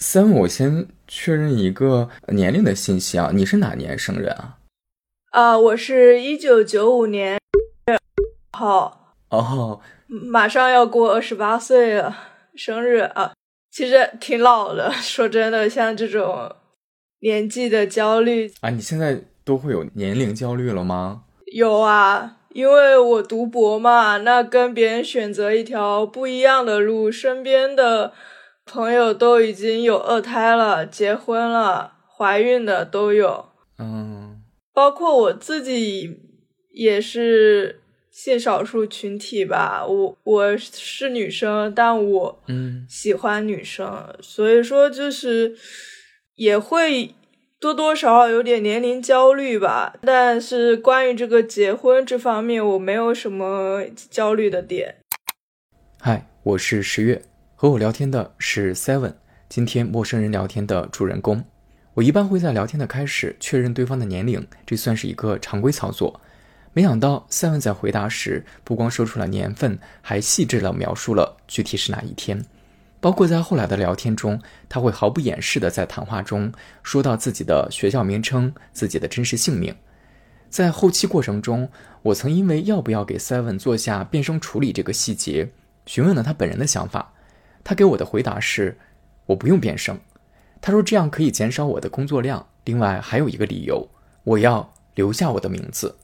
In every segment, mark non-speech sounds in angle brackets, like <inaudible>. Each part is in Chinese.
三，我先确认一个年龄的信息啊，你是哪年生人啊？啊，我是一九九五年好，哦，马上要过二十八岁了，生日啊，其实挺老的。<laughs> 说真的，像这种年纪的焦虑啊，你现在都会有年龄焦虑了吗？有啊，因为我读博嘛，那跟别人选择一条不一样的路，身边的。朋友都已经有二胎了，结婚了，怀孕的都有，嗯，包括我自己也是性少数群体吧。我我是女生，但我嗯喜欢女生，所以说就是也会多多少少有点年龄焦虑吧。但是关于这个结婚这方面，我没有什么焦虑的点。嗨，我是十月。和我聊天的是 Seven，今天陌生人聊天的主人公。我一般会在聊天的开始确认对方的年龄，这算是一个常规操作。没想到 Seven 在回答时不光说出了年份，还细致地描述了具体是哪一天。包括在后来的聊天中，他会毫不掩饰地在谈话中说到自己的学校名称、自己的真实姓名。在后期过程中，我曾因为要不要给 Seven 做下变声处理这个细节，询问了他本人的想法。他给我的回答是：“我不用变声。”他说这样可以减少我的工作量。另外还有一个理由，我要留下我的名字。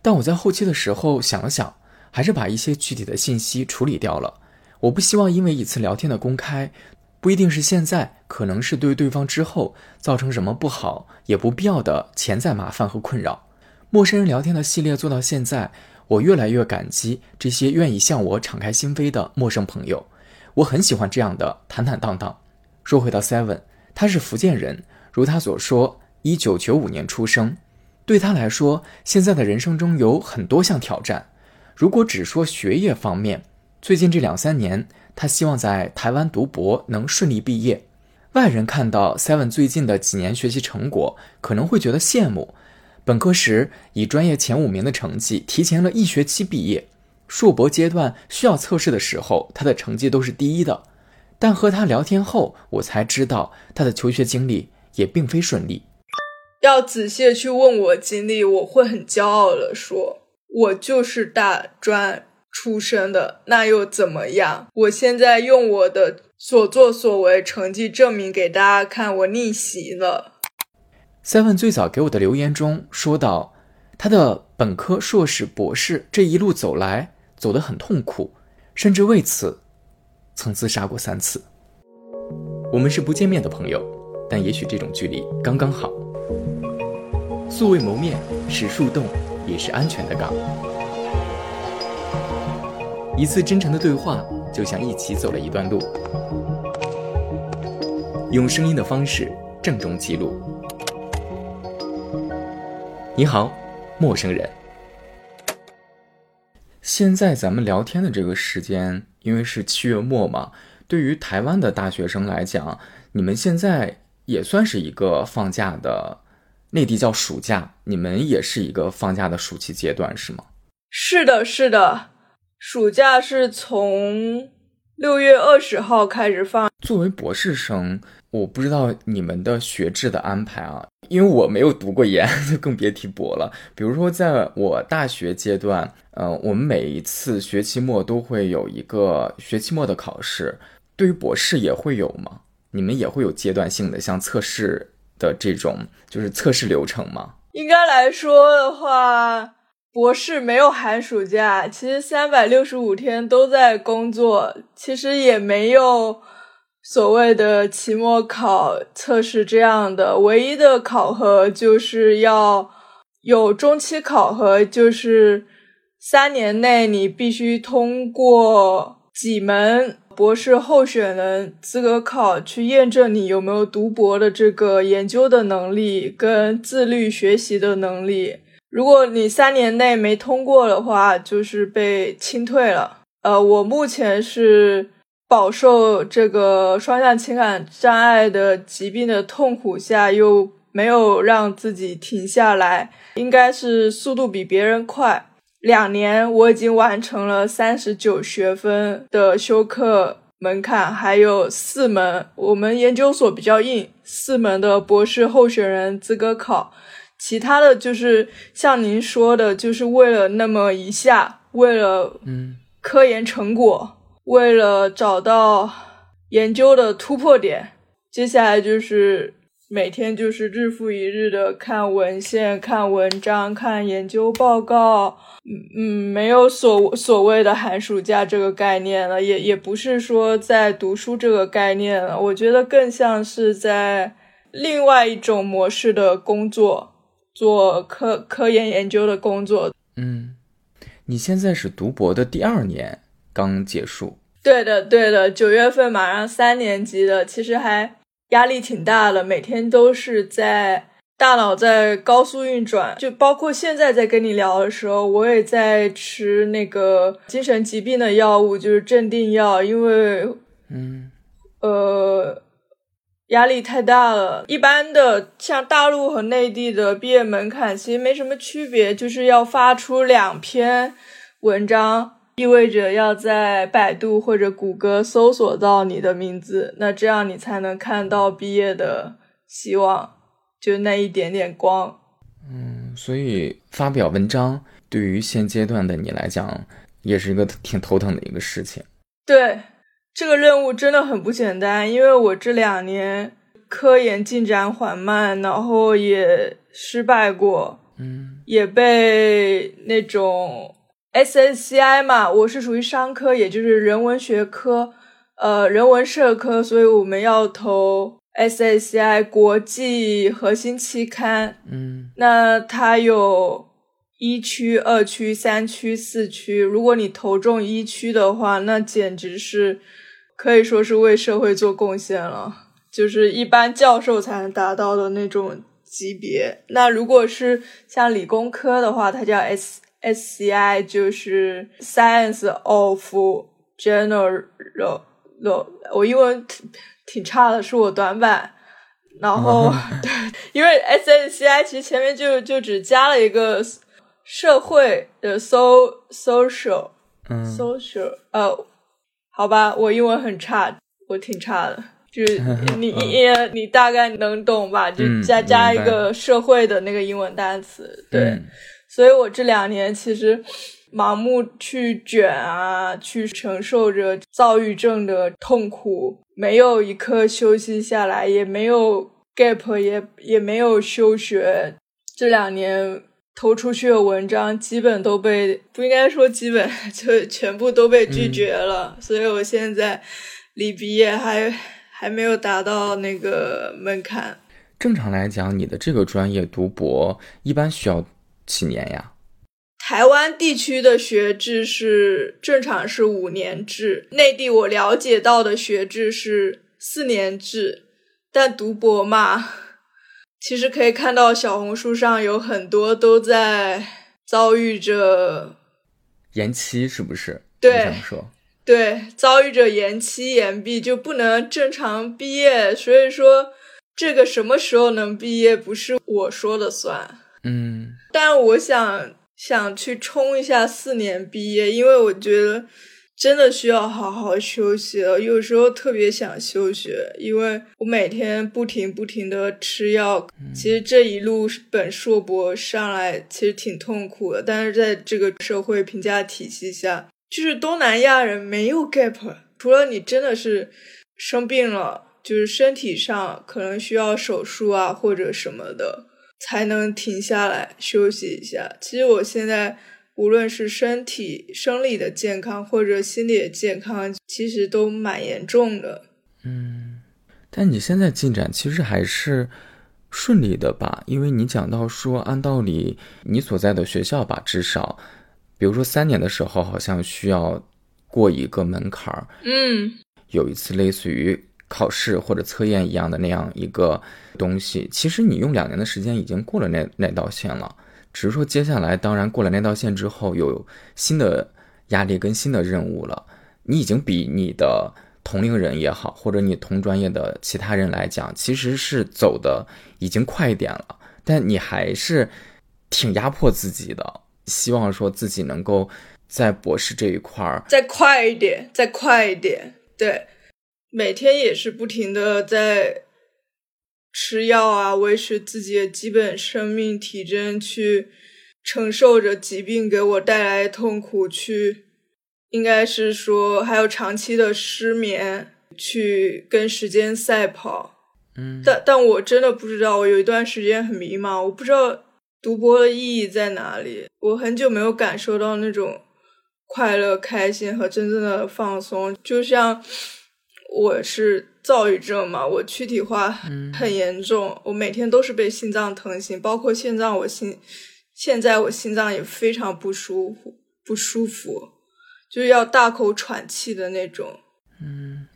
但我在后期的时候想了想，还是把一些具体的信息处理掉了。我不希望因为一次聊天的公开，不一定是现在，可能是对对方之后造成什么不好也不必要的潜在麻烦和困扰。陌生人聊天的系列做到现在，我越来越感激这些愿意向我敞开心扉的陌生朋友。我很喜欢这样的坦坦荡荡。说回到 Seven，他是福建人，如他所说，一九九五年出生。对他来说，现在的人生中有很多项挑战。如果只说学业方面，最近这两三年，他希望在台湾读博能顺利毕业。外人看到 Seven 最近的几年学习成果，可能会觉得羡慕。本科时以专业前五名的成绩，提前了一学期毕业。硕博阶段需要测试的时候，他的成绩都是第一的。但和他聊天后，我才知道他的求学经历也并非顺利。要仔细去问我经历，我会很骄傲的说，我就是大专出身的，那又怎么样？我现在用我的所作所为成绩证明给大家看，我逆袭了。Seven 最早给我的留言中说到，他的本科、硕士、博士这一路走来。走得很痛苦，甚至为此曾自杀过三次。我们是不见面的朋友，但也许这种距离刚刚好。素未谋面是树洞，也是安全的港。一次真诚的对话，就像一起走了一段路。用声音的方式郑重记录。你好，陌生人。现在咱们聊天的这个时间，因为是七月末嘛，对于台湾的大学生来讲，你们现在也算是一个放假的，内地叫暑假，你们也是一个放假的暑期阶段，是吗？是的，是的，暑假是从六月二十号开始放。作为博士生，我不知道你们的学制的安排啊。因为我没有读过研，<laughs> 就更别提博了。比如说，在我大学阶段，呃，我们每一次学期末都会有一个学期末的考试。对于博士也会有吗？你们也会有阶段性的像测试的这种，就是测试流程吗？应该来说的话，博士没有寒暑假，其实三百六十五天都在工作，其实也没有。所谓的期末考测试这样的，唯一的考核就是要有中期考核，就是三年内你必须通过几门博士候选人资格考，去验证你有没有读博的这个研究的能力跟自律学习的能力。如果你三年内没通过的话，就是被清退了。呃，我目前是。饱受这个双向情感障碍的疾病的痛苦下，又没有让自己停下来，应该是速度比别人快。两年我已经完成了三十九学分的修课，门槛，还有四门。我们研究所比较硬，四门的博士候选人资格考，其他的就是像您说的，就是为了那么一下，为了嗯。科研成果，为了找到研究的突破点，接下来就是每天就是日复一日的看文献、看文章、看研究报告。嗯嗯，没有所所谓的寒暑假这个概念了，也也不是说在读书这个概念了。我觉得更像是在另外一种模式的工作，做科科研研究的工作。嗯，你现在是读博的第二年，刚结束。对的，对的，九月份马上三年级了，其实还压力挺大的，每天都是在。大脑在高速运转，就包括现在在跟你聊的时候，我也在吃那个精神疾病的药物，就是镇定药，因为，嗯，呃，压力太大了。一般的像大陆和内地的毕业门槛其实没什么区别，就是要发出两篇文章，意味着要在百度或者谷歌搜索到你的名字，那这样你才能看到毕业的希望。就那一点点光，嗯，所以发表文章对于现阶段的你来讲，也是一个挺头疼的一个事情。对，这个任务真的很不简单，因为我这两年科研进展缓慢，然后也失败过，嗯，也被那种 SSCI 嘛，我是属于商科，也就是人文学科，呃，人文社科，所以我们要投。SSCI 国际核心期刊，嗯，那它有一区、二区、三区、四区。如果你投中一区的话，那简直是可以说是为社会做贡献了，就是一般教授才能达到的那种级别。那如果是像理工科的话，它叫 SSCI，就是 Science of General。我英文。挺差的，是我短板。然后，对，因为 S N C I 其实前面就就只加了一个社会的 so social，嗯，social，呃，好吧，我英文很差，我挺差的，就是 <laughs> 你你你大概能懂吧？就加加一个社会的那个英文单词，对。所以我这两年其实。盲目去卷啊，去承受着躁郁症的痛苦，没有一刻休息下来，也没有 gap，也也没有休学。这两年投出去的文章基本都被，不应该说基本，<laughs> 就全部都被拒绝了。所以我现在离毕业还还没有达到那个门槛。正常来讲，你的这个专业读博一般需要几年呀？台湾地区的学制是正常是五年制，内地我了解到的学制是四年制。但读博嘛，其实可以看到小红书上有很多都在遭遇着延期，是不是？对，说对，遭遇着延期延毕就不能正常毕业。所以说，这个什么时候能毕业不是我说了算。嗯，但我想。想去冲一下四年毕业，因为我觉得真的需要好好休息了。有时候特别想休学，因为我每天不停不停的吃药。其实这一路本硕博上来，其实挺痛苦的。但是在这个社会评价体系下，就是东南亚人没有 gap，除了你真的是生病了，就是身体上可能需要手术啊或者什么的。才能停下来休息一下。其实我现在无论是身体生理的健康或者心理的健康，其实都蛮严重的。嗯，但你现在进展其实还是顺利的吧？因为你讲到说，按道理你所在的学校吧，至少，比如说三年的时候，好像需要过一个门槛儿。嗯，有一次类似于。考试或者测验一样的那样一个东西，其实你用两年的时间已经过了那那道线了，只是说接下来，当然过了那道线之后，有新的压力跟新的任务了。你已经比你的同龄人也好，或者你同专业的其他人来讲，其实是走的已经快一点了，但你还是挺压迫自己的，希望说自己能够在博士这一块儿再快一点，再快一点，对。每天也是不停的在吃药啊，维持自己的基本生命体征，去承受着疾病给我带来的痛苦，去应该是说还有长期的失眠，去跟时间赛跑。嗯，但但我真的不知道，我有一段时间很迷茫，我不知道读博的意义在哪里。我很久没有感受到那种快乐、开心和真正的放松。就像我是躁郁症嘛，我躯体化很严重，我每天都是被心脏疼醒，包括现在我心现在我心脏也非常不舒服，不舒服，就是要大口喘气的那种。嗯。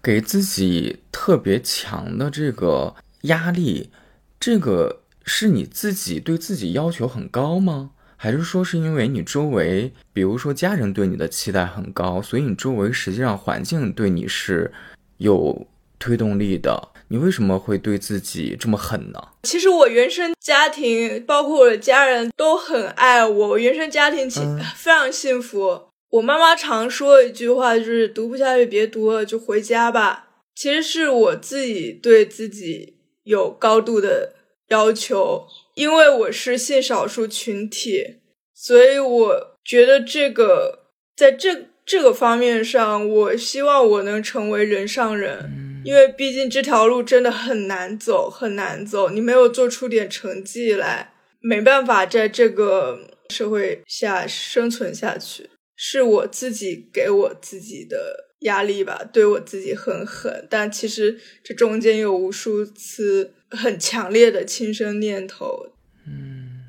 给自己特别强的这个压力，这个是你自己对自己要求很高吗？还是说是因为你周围，比如说家人对你的期待很高，所以你周围实际上环境对你是有推动力的？你为什么会对自己这么狠呢？其实我原生家庭，包括我的家人都很爱我，我原生家庭其 <laughs> 非常幸福。我妈妈常说一句话，就是读不下去别读了，就回家吧。其实是我自己对自己有高度的要求，因为我是性少数群体，所以我觉得这个在这这个方面上，我希望我能成为人上人，因为毕竟这条路真的很难走，很难走。你没有做出点成绩来，没办法在这个社会下生存下去。是我自己给我自己的压力吧，对我自己很狠，但其实这中间有无数次很强烈的轻生念头，嗯，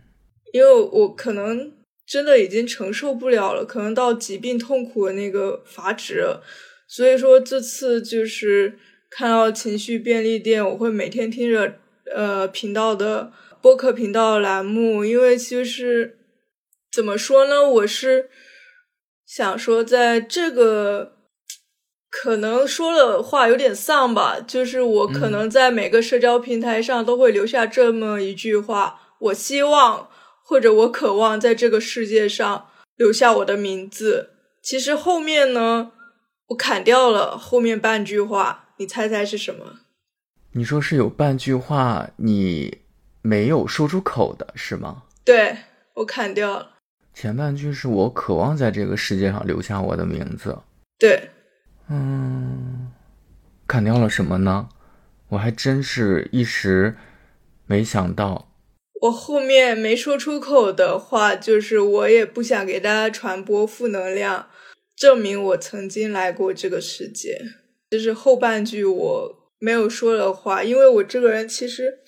因为我可能真的已经承受不了了，可能到疾病痛苦的那个阀值，所以说这次就是看到情绪便利店，我会每天听着呃频道的播客频道的栏目，因为就是怎么说呢，我是。想说，在这个可能说了话有点丧吧，就是我可能在每个社交平台上都会留下这么一句话：我希望或者我渴望在这个世界上留下我的名字。其实后面呢，我砍掉了后面半句话，你猜猜是什么？你说是有半句话你没有说出口的是吗？对，我砍掉了。前半句是我渴望在这个世界上留下我的名字。对，嗯，砍掉了什么呢？我还真是一时没想到。我后面没说出口的话，就是我也不想给大家传播负能量，证明我曾经来过这个世界。这是后半句我没有说的话，因为我这个人其实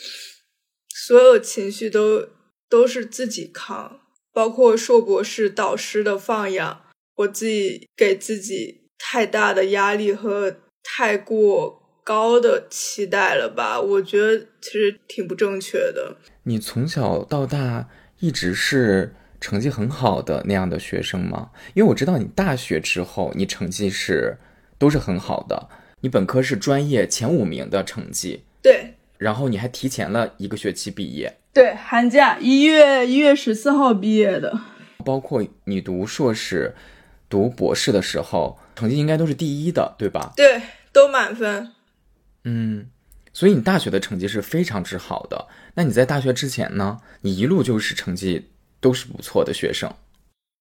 所有情绪都都是自己扛。包括硕博士导师的放养，我自己给自己太大的压力和太过高的期待了吧？我觉得其实挺不正确的。你从小到大一直是成绩很好的那样的学生吗？因为我知道你大学之后你成绩是都是很好的，你本科是专业前五名的成绩。对。然后你还提前了一个学期毕业。对，寒假一月一月十四号毕业的，包括你读硕士、读博士的时候，成绩应该都是第一的，对吧？对，都满分。嗯，所以你大学的成绩是非常之好的。那你在大学之前呢？你一路就是成绩都是不错的学生。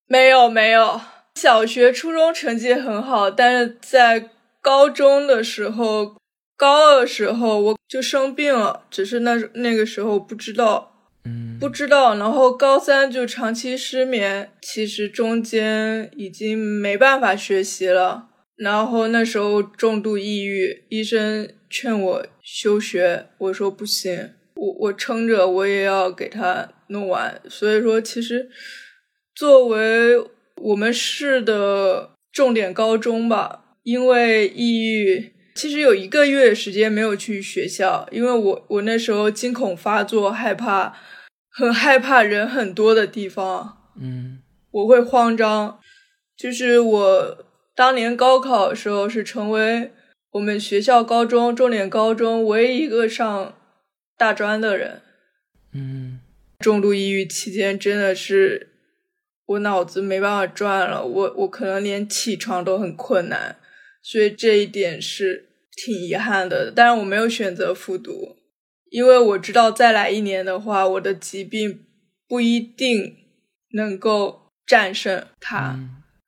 没有没有，小学、初中成绩很好，但是在高中的时候。高二的时候我就生病了，只是那那个时候不知道，嗯，不知道。然后高三就长期失眠，其实中间已经没办法学习了。然后那时候重度抑郁，医生劝我休学，我说不行，我我撑着我也要给他弄完。所以说，其实作为我们市的重点高中吧，因为抑郁。其实有一个月时间没有去学校，因为我我那时候惊恐发作，害怕，很害怕人很多的地方，嗯，我会慌张。就是我当年高考的时候，是成为我们学校高中重点高中唯一一个上大专的人，嗯，重度抑郁期间真的是我脑子没办法转了，我我可能连起床都很困难。所以这一点是挺遗憾的。但是我没有选择复读，因为我知道再来一年的话，我的疾病不一定能够战胜它，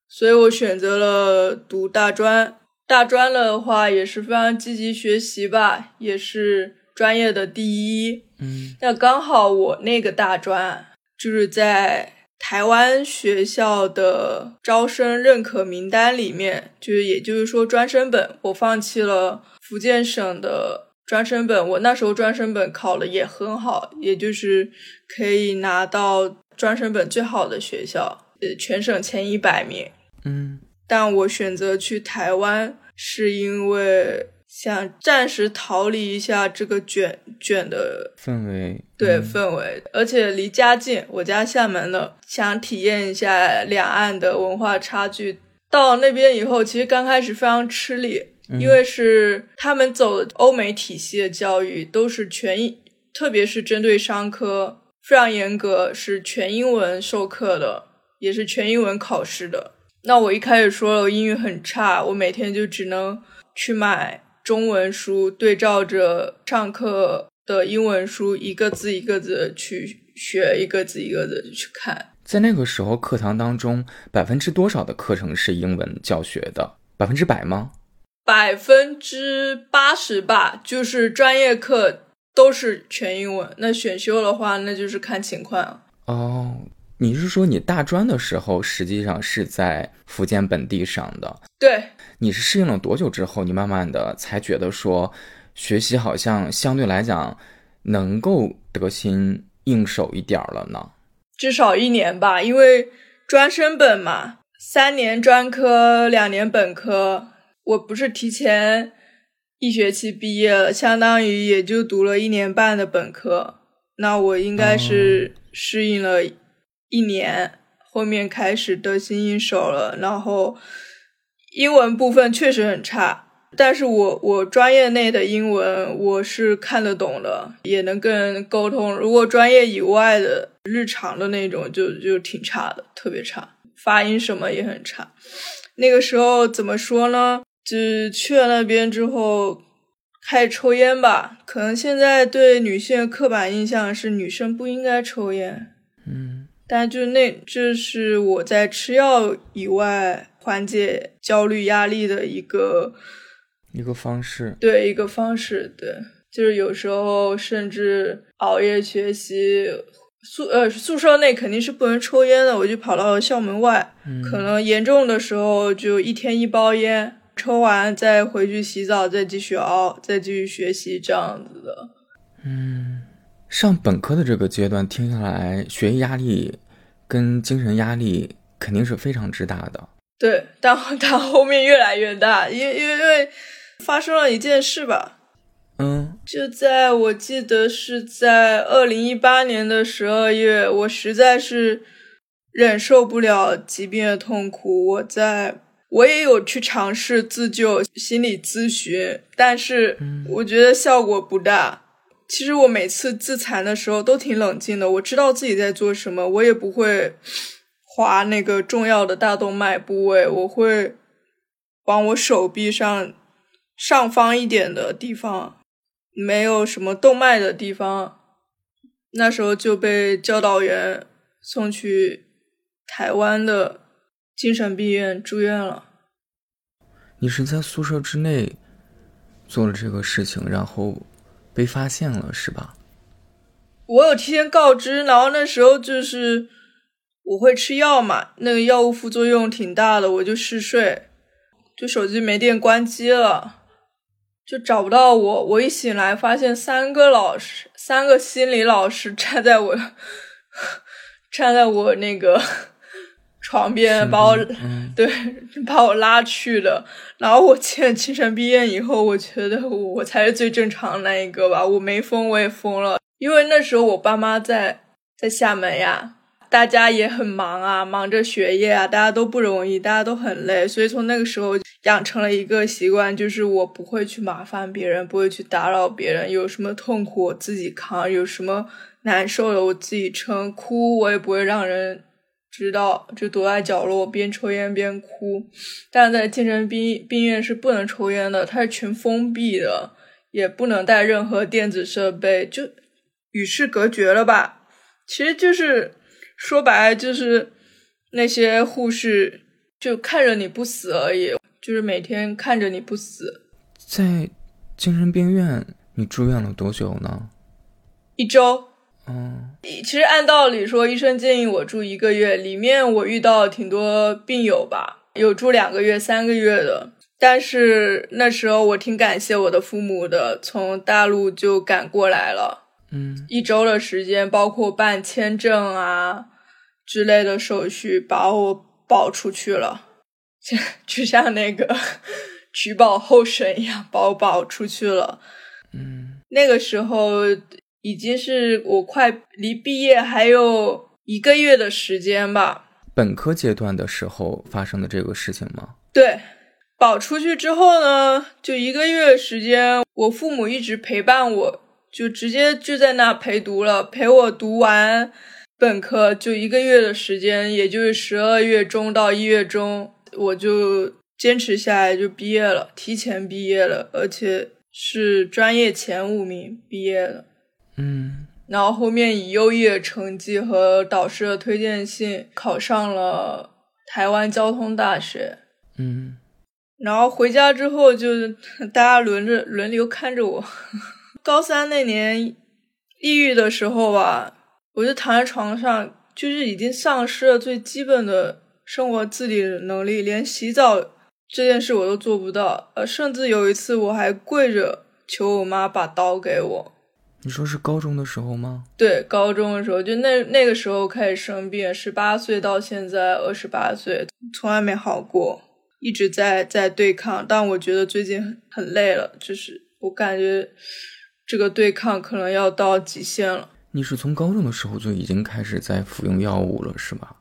所以我选择了读大专。大专的话也是非常积极学习吧，也是专业的第一。嗯，那刚好我那个大专就是在。台湾学校的招生认可名单里面，就是也就是说专升本，我放弃了福建省的专升本。我那时候专升本考了也很好，也就是可以拿到专升本最好的学校，呃，全省前一百名。嗯，但我选择去台湾，是因为。想暂时逃离一下这个卷卷的氛围，对氛围，而且离家近，我家厦门的，想体验一下两岸的文化差距。到那边以后，其实刚开始非常吃力，因为是他们走欧美体系的教育，都是全，特别是针对商科非常严格，是全英文授课的，也是全英文考试的。那我一开始说了，我英语很差，我每天就只能去买。中文书对照着上课的英文书，一个字一个字去学，一个字一个字去看。在那个时候，课堂当中百分之多少的课程是英文教学的？百分之百吗？百分之八十吧，就是专业课都是全英文。那选修的话，那就是看情况。哦。你是说你大专的时候实际上是在福建本地上的？对，你是适应了多久之后，你慢慢的才觉得说学习好像相对来讲能够得心应手一点了呢？至少一年吧，因为专升本嘛，三年专科，两年本科。我不是提前一学期毕业了，相当于也就读了一年半的本科。那我应该是适应了。一年后面开始得心应手了，然后英文部分确实很差，但是我我专业内的英文我是看得懂的，也能跟人沟通。如果专业以外的日常的那种，就就挺差的，特别差，发音什么也很差。那个时候怎么说呢？就去了那边之后开始抽烟吧。可能现在对女性刻板印象是女生不应该抽烟。嗯。但就那，这是我在吃药以外缓解焦虑压力的一个一个方式。对，一个方式。对，就是有时候甚至熬夜学习，宿呃宿舍内肯定是不能抽烟的，我就跑到校门外。可能严重的时候就一天一包烟，抽完再回去洗澡，再继续熬，再继续学习这样子的。嗯。上本科的这个阶段，听下来，学业压力跟精神压力肯定是非常之大的。对，但但后面越来越大，因为因为因为发生了一件事吧。嗯，就在我记得是在二零一八年的十二月，我实在是忍受不了疾病的痛苦，我在我也有去尝试自救、心理咨询，但是我觉得效果不大。其实我每次自残的时候都挺冷静的，我知道自己在做什么，我也不会划那个重要的大动脉部位，我会往我手臂上上方一点的地方，没有什么动脉的地方，那时候就被教导员送去台湾的精神病院住院了。你是在宿舍之内做了这个事情，然后。被发现了是吧？我有提前告知，然后那时候就是我会吃药嘛，那个药物副作用挺大的，我就嗜睡，就手机没电关机了，就找不到我。我一醒来发现三个老师，三个心理老师 <laughs> 站在我 <laughs> 站在我那个。床边把我，对，<laughs> 把我拉去的。然后我进了精神病院以后，我觉得我才是最正常那一个吧。我没疯，我也疯了。因为那时候我爸妈在在厦门呀，大家也很忙啊，忙着学业啊，大家都不容易，大家都很累。所以从那个时候养成了一个习惯，就是我不会去麻烦别人，不会去打扰别人。有什么痛苦我自己扛，有什么难受的我自己撑，哭我也不会让人。知道，就躲在角落边抽烟边哭。但在精神病病院是不能抽烟的，它是全封闭的，也不能带任何电子设备，就与世隔绝了吧。其实就是说白了，就是那些护士就看着你不死而已，就是每天看着你不死。在精神病院，你住院了多久呢？一周。嗯，其实按道理说，医生建议我住一个月。里面我遇到挺多病友吧，有住两个月、三个月的。但是那时候我挺感谢我的父母的，从大陆就赶过来了。嗯，一周的时间，包括办签证啊之类的手续，把我保出去了，<laughs> 就像那个取保候审一样，把我保出去了。嗯，那个时候。已经是我快离毕业还有一个月的时间吧。本科阶段的时候发生的这个事情吗？对，保出去之后呢，就一个月时间，我父母一直陪伴我，就直接就在那陪读了，陪我读完本科，就一个月的时间，也就是十二月中到一月中，我就坚持下来就毕业了，提前毕业了，而且是专业前五名毕业的。嗯，然后后面以优异的成绩和导师的推荐信考上了台湾交通大学。嗯，然后回家之后就大家轮着轮流看着我。<laughs> 高三那年抑郁的时候吧，我就躺在床上，就是已经丧失了最基本的生活自理能力，连洗澡这件事我都做不到。呃，甚至有一次我还跪着求我妈把刀给我。你说是高中的时候吗？对，高中的时候，就那那个时候开始生病，十八岁到现在二十八岁，从来没好过，一直在在对抗。但我觉得最近很累了，就是我感觉这个对抗可能要到极限了。你是从高中的时候就已经开始在服用药物了，是吧？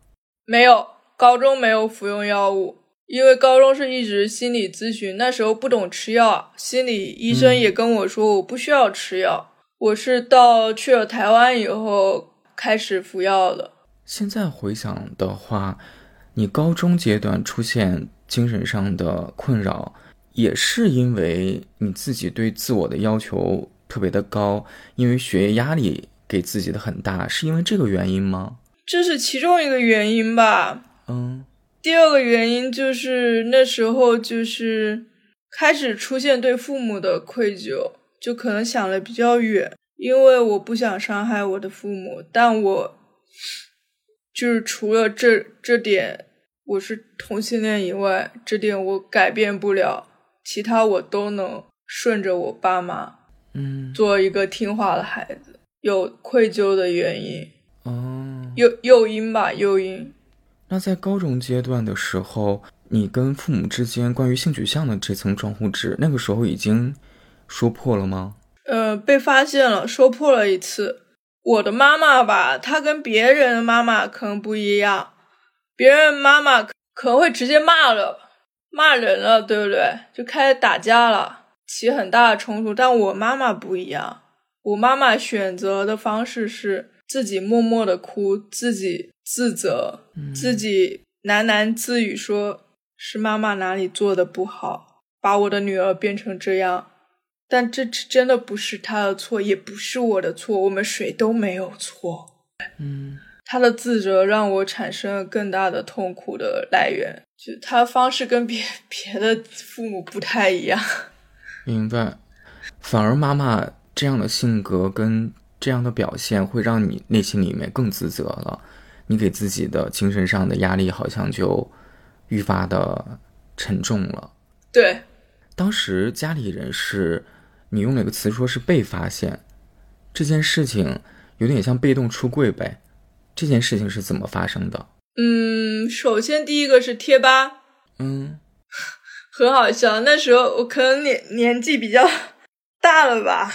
没有，高中没有服用药物，因为高中是一直心理咨询，那时候不懂吃药，心理医生也跟我说我不需要吃药。我是到去了台湾以后开始服药的。现在回想的话，你高中阶段出现精神上的困扰，也是因为你自己对自我的要求特别的高，因为学业压力给自己的很大，是因为这个原因吗？这是其中一个原因吧。嗯。第二个原因就是那时候就是开始出现对父母的愧疚。就可能想的比较远，因为我不想伤害我的父母，但我就是除了这这点我是同性恋以外，这点我改变不了，其他我都能顺着我爸妈，嗯，做一个听话的孩子。有愧疚的原因，哦，诱诱因吧，诱因。那在高中阶段的时候，你跟父母之间关于性取向的这层窗户纸，那个时候已经。说破了吗？呃，被发现了，说破了一次。我的妈妈吧，她跟别人的妈妈可能不一样，别人妈妈可能会直接骂了，骂人了，对不对？就开始打架了，起很大的冲突。但我妈妈不一样，我妈妈选择的方式是自己默默的哭，自己自责，自己喃喃自语，说是妈妈哪里做的不好，把我的女儿变成这样。但这真的不是他的错，也不是我的错，我们谁都没有错。嗯，他的自责让我产生了更大的痛苦的来源，就他方式跟别 <laughs> 别的父母不太一样。<laughs> 明白，反而妈妈这样的性格跟这样的表现，会让你内心里面更自责了。你给自己的精神上的压力好像就愈发的沉重了。对，当时家里人是。你用哪个词说是被发现？这件事情有点像被动出柜呗。这件事情是怎么发生的？嗯，首先第一个是贴吧，嗯，<laughs> 很好笑。那时候我可能年年纪比较大了吧，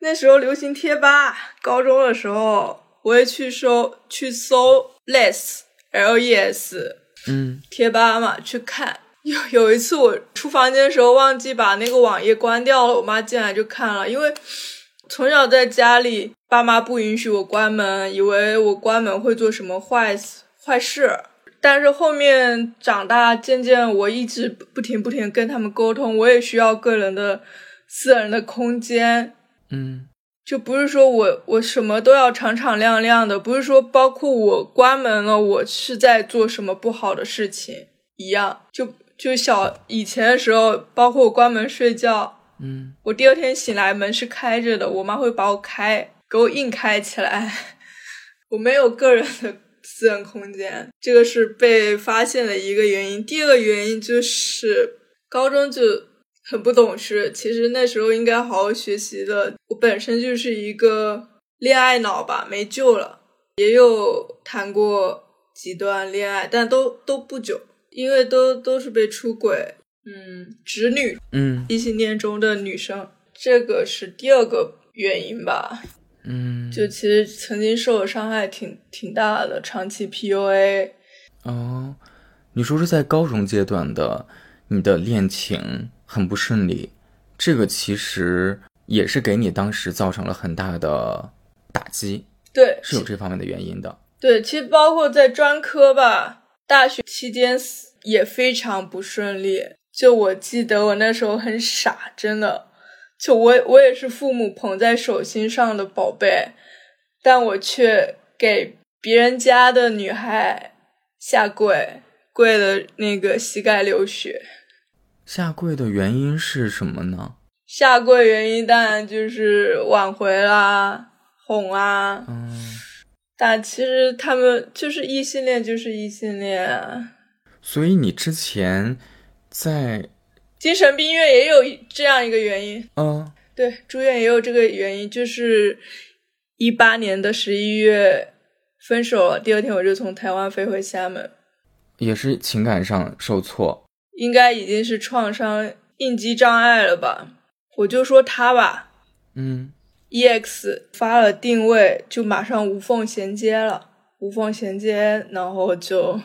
那时候流行贴吧。高中的时候，我也去搜去搜 less l e s，嗯，贴吧嘛，去看。有 <laughs> 有一次我出房间的时候忘记把那个网页关掉了，我妈进来就看了。因为从小在家里，爸妈不允许我关门，以为我关门会做什么坏坏事。但是后面长大，渐渐我一直不停不停跟他们沟通，我也需要个人的私人的空间。嗯，就不是说我我什么都要敞敞亮亮的，不是说包括我关门了，我是在做什么不好的事情一样。就就小以前的时候，包括我关门睡觉，嗯，我第二天醒来门是开着的，我妈会把我开给我硬开起来，<laughs> 我没有个人的私人空间，这个是被发现的一个原因。第二个原因就是高中就。很不懂事，其实那时候应该好好学习的。我本身就是一个恋爱脑吧，没救了。也有谈过几段恋爱，但都都不久，因为都都是被出轨。嗯，直女，嗯，异性恋中的女生，这个是第二个原因吧。嗯，就其实曾经受的伤害挺挺大的，长期 PUA。哦，你说是在高中阶段的你的恋情。很不顺利，这个其实也是给你当时造成了很大的打击，对，是有这方面的原因的。对，其实包括在专科吧，大学期间也非常不顺利。就我记得我那时候很傻，真的，就我我也是父母捧在手心上的宝贝，但我却给别人家的女孩下跪，跪的那个膝盖流血。下跪的原因是什么呢？下跪原因当然就是挽回啦，哄啊。嗯，但其实他们就是异性恋，就是异性恋。所以你之前在精神病院也有这样一个原因。嗯，对，住院也有这个原因，就是一八年的十一月分手了，第二天我就从台湾飞回厦门，也是情感上受挫。应该已经是创伤应激障碍了吧？我就说他吧，嗯，EX 发了定位就马上无缝衔接了，无缝衔接，然后就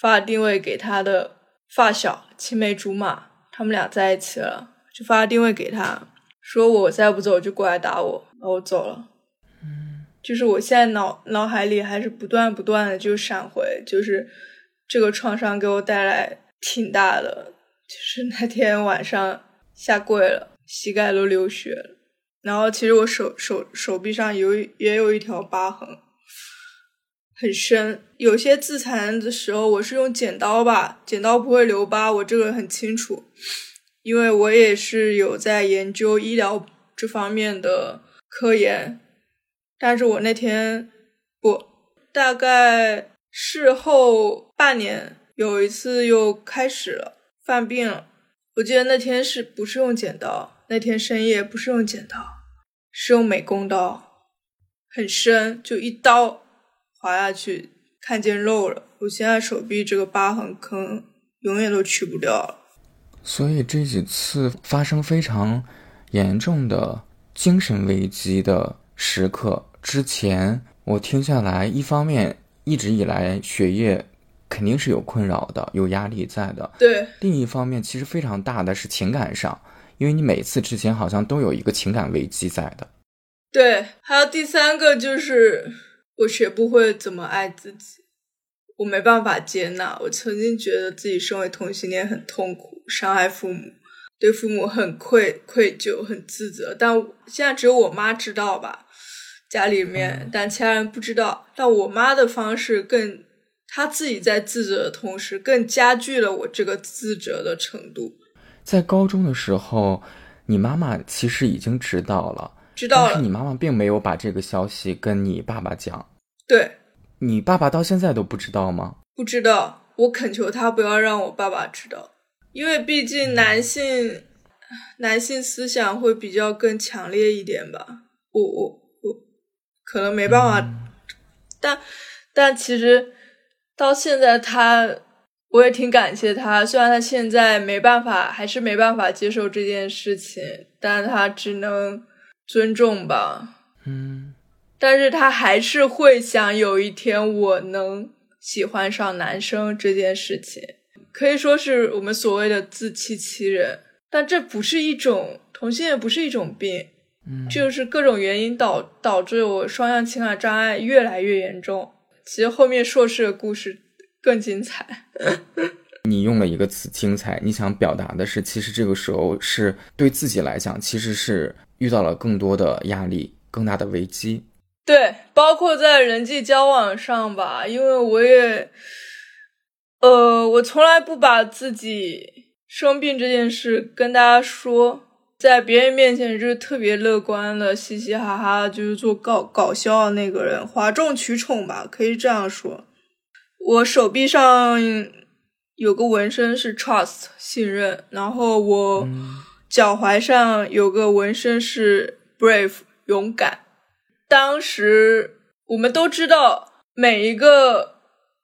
发了定位给他的发小青梅竹马，他们俩在一起了，就发了定位给他，说我再不走就过来打我，然后我走了。嗯，就是我现在脑脑海里还是不断不断的就闪回，就是这个创伤给我带来。挺大的，就是那天晚上下跪了，膝盖都流血了。然后其实我手手手臂上有也有一条疤痕，很深。有些自残的时候，我是用剪刀吧，剪刀不会留疤，我这个很清楚，因为我也是有在研究医疗这方面的科研。但是我那天不，大概事后半年。有一次又开始了犯病了，我记得那天是不是用剪刀？那天深夜不是用剪刀，是用美工刀，很深，就一刀划下去，看见肉了。我现在手臂这个疤痕可能永远都去不掉了。所以这几次发生非常严重的精神危机的时刻之前，我听下来，一方面一直以来血液。肯定是有困扰的，有压力在的。对，另一方面，其实非常大的是情感上，因为你每次之前好像都有一个情感危机在的。对，还有第三个就是我学不会怎么爱自己，我没办法接纳。我曾经觉得自己身为同性恋很痛苦，伤害父母，对父母很愧愧疚，很自责。但现在只有我妈知道吧，家里面，但其他人不知道。但我妈的方式更。她自己在自责的同时，更加剧了我这个自责的程度。在高中的时候，你妈妈其实已经知道了，知道了，但是你妈妈并没有把这个消息跟你爸爸讲。对，你爸爸到现在都不知道吗？不知道。我恳求他不要让我爸爸知道，因为毕竟男性，男性思想会比较更强烈一点吧。我我我可能没办法，但但其实。到现在，他我也挺感谢他。虽然他现在没办法，还是没办法接受这件事情，但他只能尊重吧。嗯，但是他还是会想有一天我能喜欢上男生这件事情，可以说是我们所谓的自欺欺人。但这不是一种同性恋，不是一种病，嗯，就是各种原因导导致我双向情感障碍越来越严重。其实后面硕士的故事更精彩。<laughs> 你用了一个词“精彩”，你想表达的是，其实这个时候是对自己来讲，其实是遇到了更多的压力、更大的危机。对，包括在人际交往上吧，因为我也，呃，我从来不把自己生病这件事跟大家说，在别人面前就是特别乐观的，嘻嘻哈哈，就是做搞搞笑的那个人，哗众取宠吧，可以这样说。我手臂上。有个纹身是 trust 信任，然后我脚踝上有个纹身是 brave 勇敢。当时我们都知道，每一个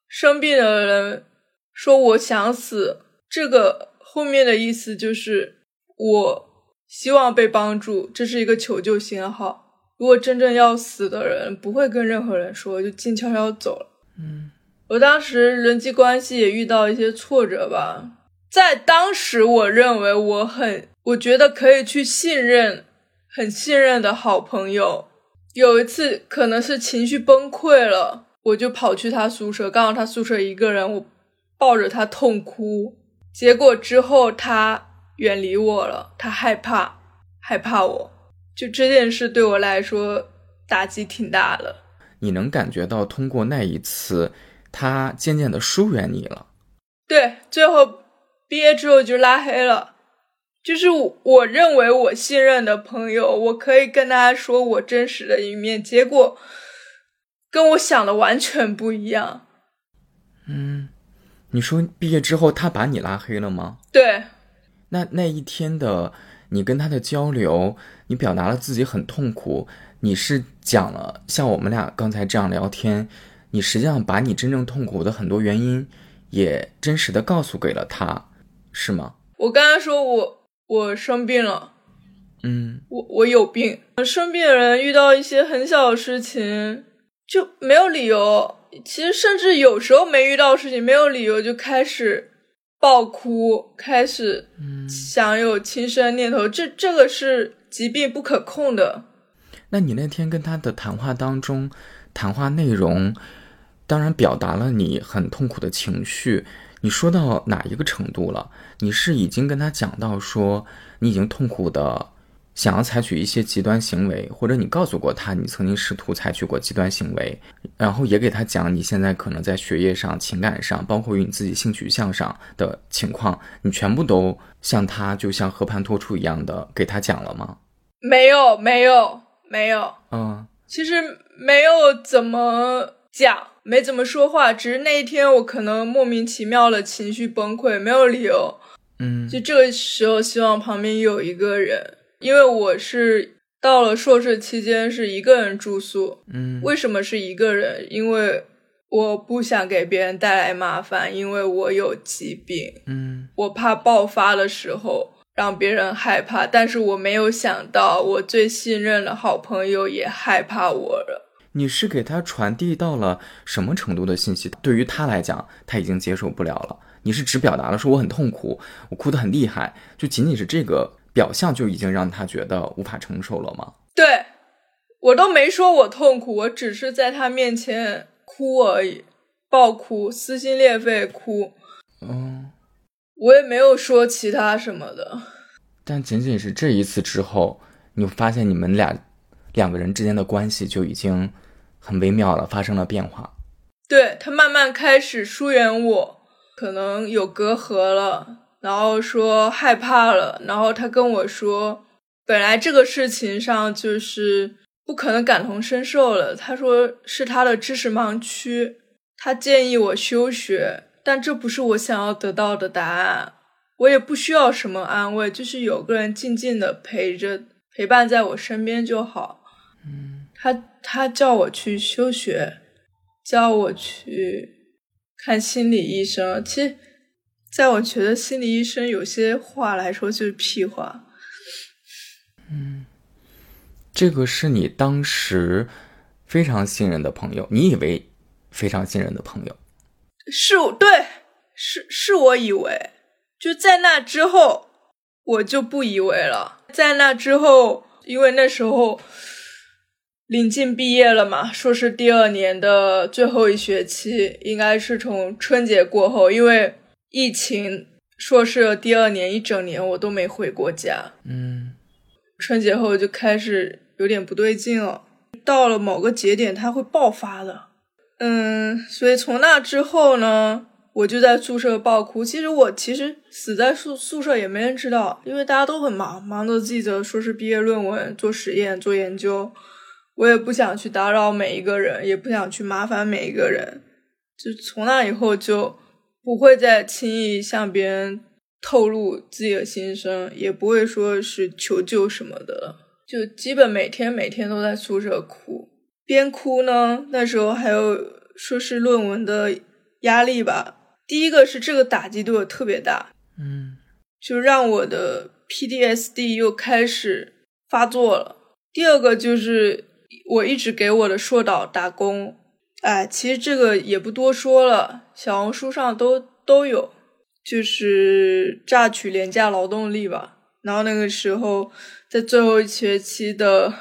生病的人说我想死，这个后面的意思就是我希望被帮助，这是一个求救信号。如果真正要死的人，不会跟任何人说，就静悄悄走了。嗯。我当时人际关系也遇到一些挫折吧，在当时我认为我很，我觉得可以去信任，很信任的好朋友，有一次可能是情绪崩溃了，我就跑去他宿舍，刚好他宿舍一个人，我抱着他痛哭，结果之后他远离我了，他害怕，害怕我，就这件事对我来说打击挺大的。你能感觉到通过那一次。他渐渐的疏远你了，对，最后毕业之后就拉黑了。就是我认为我信任的朋友，我可以跟大家说我真实的一面，结果跟我想的完全不一样。嗯，你说毕业之后他把你拉黑了吗？对。那那一天的你跟他的交流，你表达了自己很痛苦，你是讲了像我们俩刚才这样聊天。你实际上把你真正痛苦的很多原因，也真实的告诉给了他，是吗？我刚刚说我我生病了，嗯，我我有病。生病的人遇到一些很小的事情就没有理由，其实甚至有时候没遇到事情，没有理由就开始爆哭，开始想有轻生念头，这这个是疾病不可控的。那你那天跟他的谈话当中，谈话内容？当然，表达了你很痛苦的情绪。你说到哪一个程度了？你是已经跟他讲到说你已经痛苦的想要采取一些极端行为，或者你告诉过他你曾经试图采取过极端行为，然后也给他讲你现在可能在学业上、情感上，包括与你自己性取向上的情况，你全部都像他就像和盘托出一样的给他讲了吗？没有，没有，没有。嗯，其实没有怎么讲。没怎么说话，只是那一天我可能莫名其妙的情绪崩溃，没有理由。嗯，就这个时候，希望旁边有一个人，因为我是到了硕士期间是一个人住宿。嗯，为什么是一个人？因为我不想给别人带来麻烦，因为我有疾病。嗯，我怕爆发的时候让别人害怕，但是我没有想到我最信任的好朋友也害怕我了。你是给他传递到了什么程度的信息？对于他来讲，他已经接受不了了。你是只表达了说我很痛苦，我哭得很厉害，就仅仅是这个表象就已经让他觉得无法承受了吗？对，我都没说我痛苦，我只是在他面前哭而已，爆哭，撕心裂肺哭。嗯，我也没有说其他什么的。但仅仅是这一次之后，你发现你们俩两个人之间的关系就已经。很微妙了，发生了变化。对他慢慢开始疏远我，可能有隔阂了，然后说害怕了，然后他跟我说，本来这个事情上就是不可能感同身受了。他说是他的知识盲区，他建议我休学，但这不是我想要得到的答案。我也不需要什么安慰，就是有个人静静的陪着，陪伴在我身边就好。嗯。他他叫我去休学，叫我去看心理医生。其实，在我觉得心理医生有些话来说就是屁话。嗯，这个是你当时非常信任的朋友，你以为非常信任的朋友，是对，是是我以为，就在那之后我就不以为了。在那之后，因为那时候。临近毕业了嘛，硕士第二年的最后一学期，应该是从春节过后，因为疫情，硕士第二年一整年我都没回过家。嗯，春节后就开始有点不对劲了，到了某个节点它会爆发的。嗯，所以从那之后呢，我就在宿舍爆哭。其实我其实死在宿宿舍也没人知道，因为大家都很忙，忙着自己的硕士毕业论文、做实验、做研究。我也不想去打扰每一个人，也不想去麻烦每一个人。就从那以后就不会再轻易向别人透露自己的心声，也不会说是求救什么的了。就基本每天每天都在宿舍哭，边哭呢，那时候还有说是论文的压力吧。第一个是这个打击对我特别大，嗯，就让我的 PDSD 又开始发作了。第二个就是我一直给我的硕导打工，哎，其实这个也不多说了，小红书上都都有，就是榨取廉价劳动力吧。然后那个时候在最后一学期的，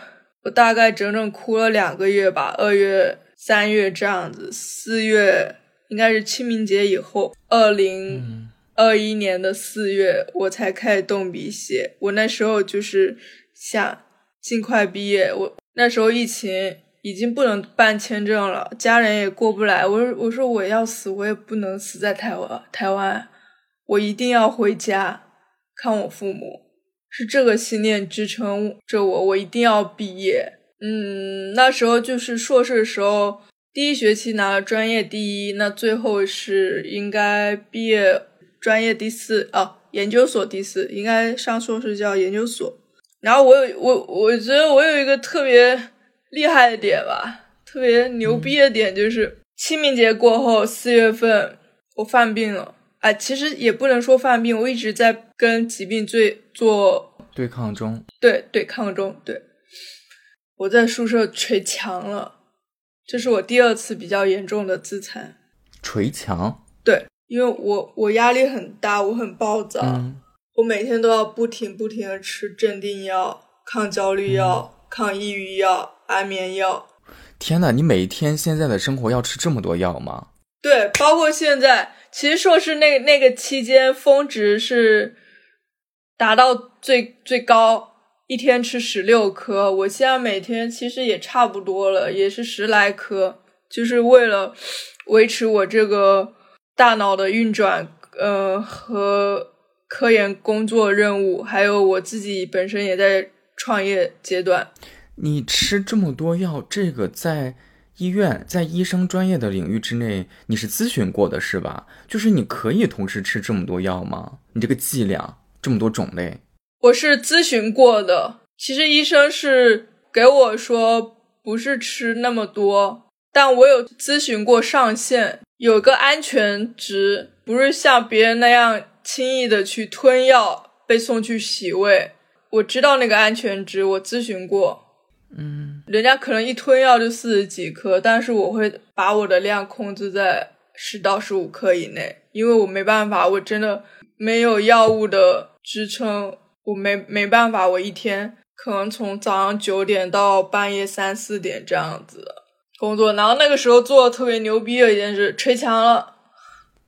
我大概整整哭了两个月吧，二月、三月这样子，四月应该是清明节以后，二零嗯二一年的四月我才开始动笔写。我那时候就是想尽快毕业。我那时候疫情已经不能办签证了，家人也过不来。我说我说我要死，我也不能死在台湾。台湾，我一定要回家看我父母。是这个信念支撑着我，我一定要毕业。嗯，那时候就是硕士的时候，第一学期拿了专业第一，那最后是应该毕业专业第四哦，研究所第四，应该上硕士叫研究所。然后我有我我觉得我有一个特别厉害的点吧，特别牛逼的点就是清明节过后四月份我犯病了。哎，其实也不能说犯病，我一直在跟疾病最做对抗中，对对抗中。对，我在宿舍捶墙了，这是我第二次比较严重的自残。捶墙，对，因为我我压力很大，我很暴躁，嗯我每天都要不停不停的吃镇定药、抗焦虑药、抗抑郁药、安眠药。天呐，你每天现在的生活要吃这么多药吗？对，包括现在，其实硕士那那个期间峰值是达到最最高，一天吃十六颗。我现在每天其实也差不多了，也是十来颗，就是为了维持我这个大脑的运转，呃，和科研工作任务，还有我自己本身也在创业阶段。你吃这么多药，这个在医院，在医生专业的领域之内，你是咨询过的是吧？就是你可以同时吃这么多药吗？你这个剂量这么多种类，我是咨询过的，其实医生是给我说不是吃那么多，但我有咨询过上限，有个安全值，不是像别人那样轻易的去吞药被送去洗胃。我知道那个安全值，我咨询过，嗯，人家可能一吞药就四十几颗，但是我会把我的量控制在十到十五克以内，因为我没办法，我真的没有药物的支撑，我没没办法，我一天可能从早上九点到半夜三四点这样子工作，然后那个时候做的特别牛逼的一件事，捶墙了。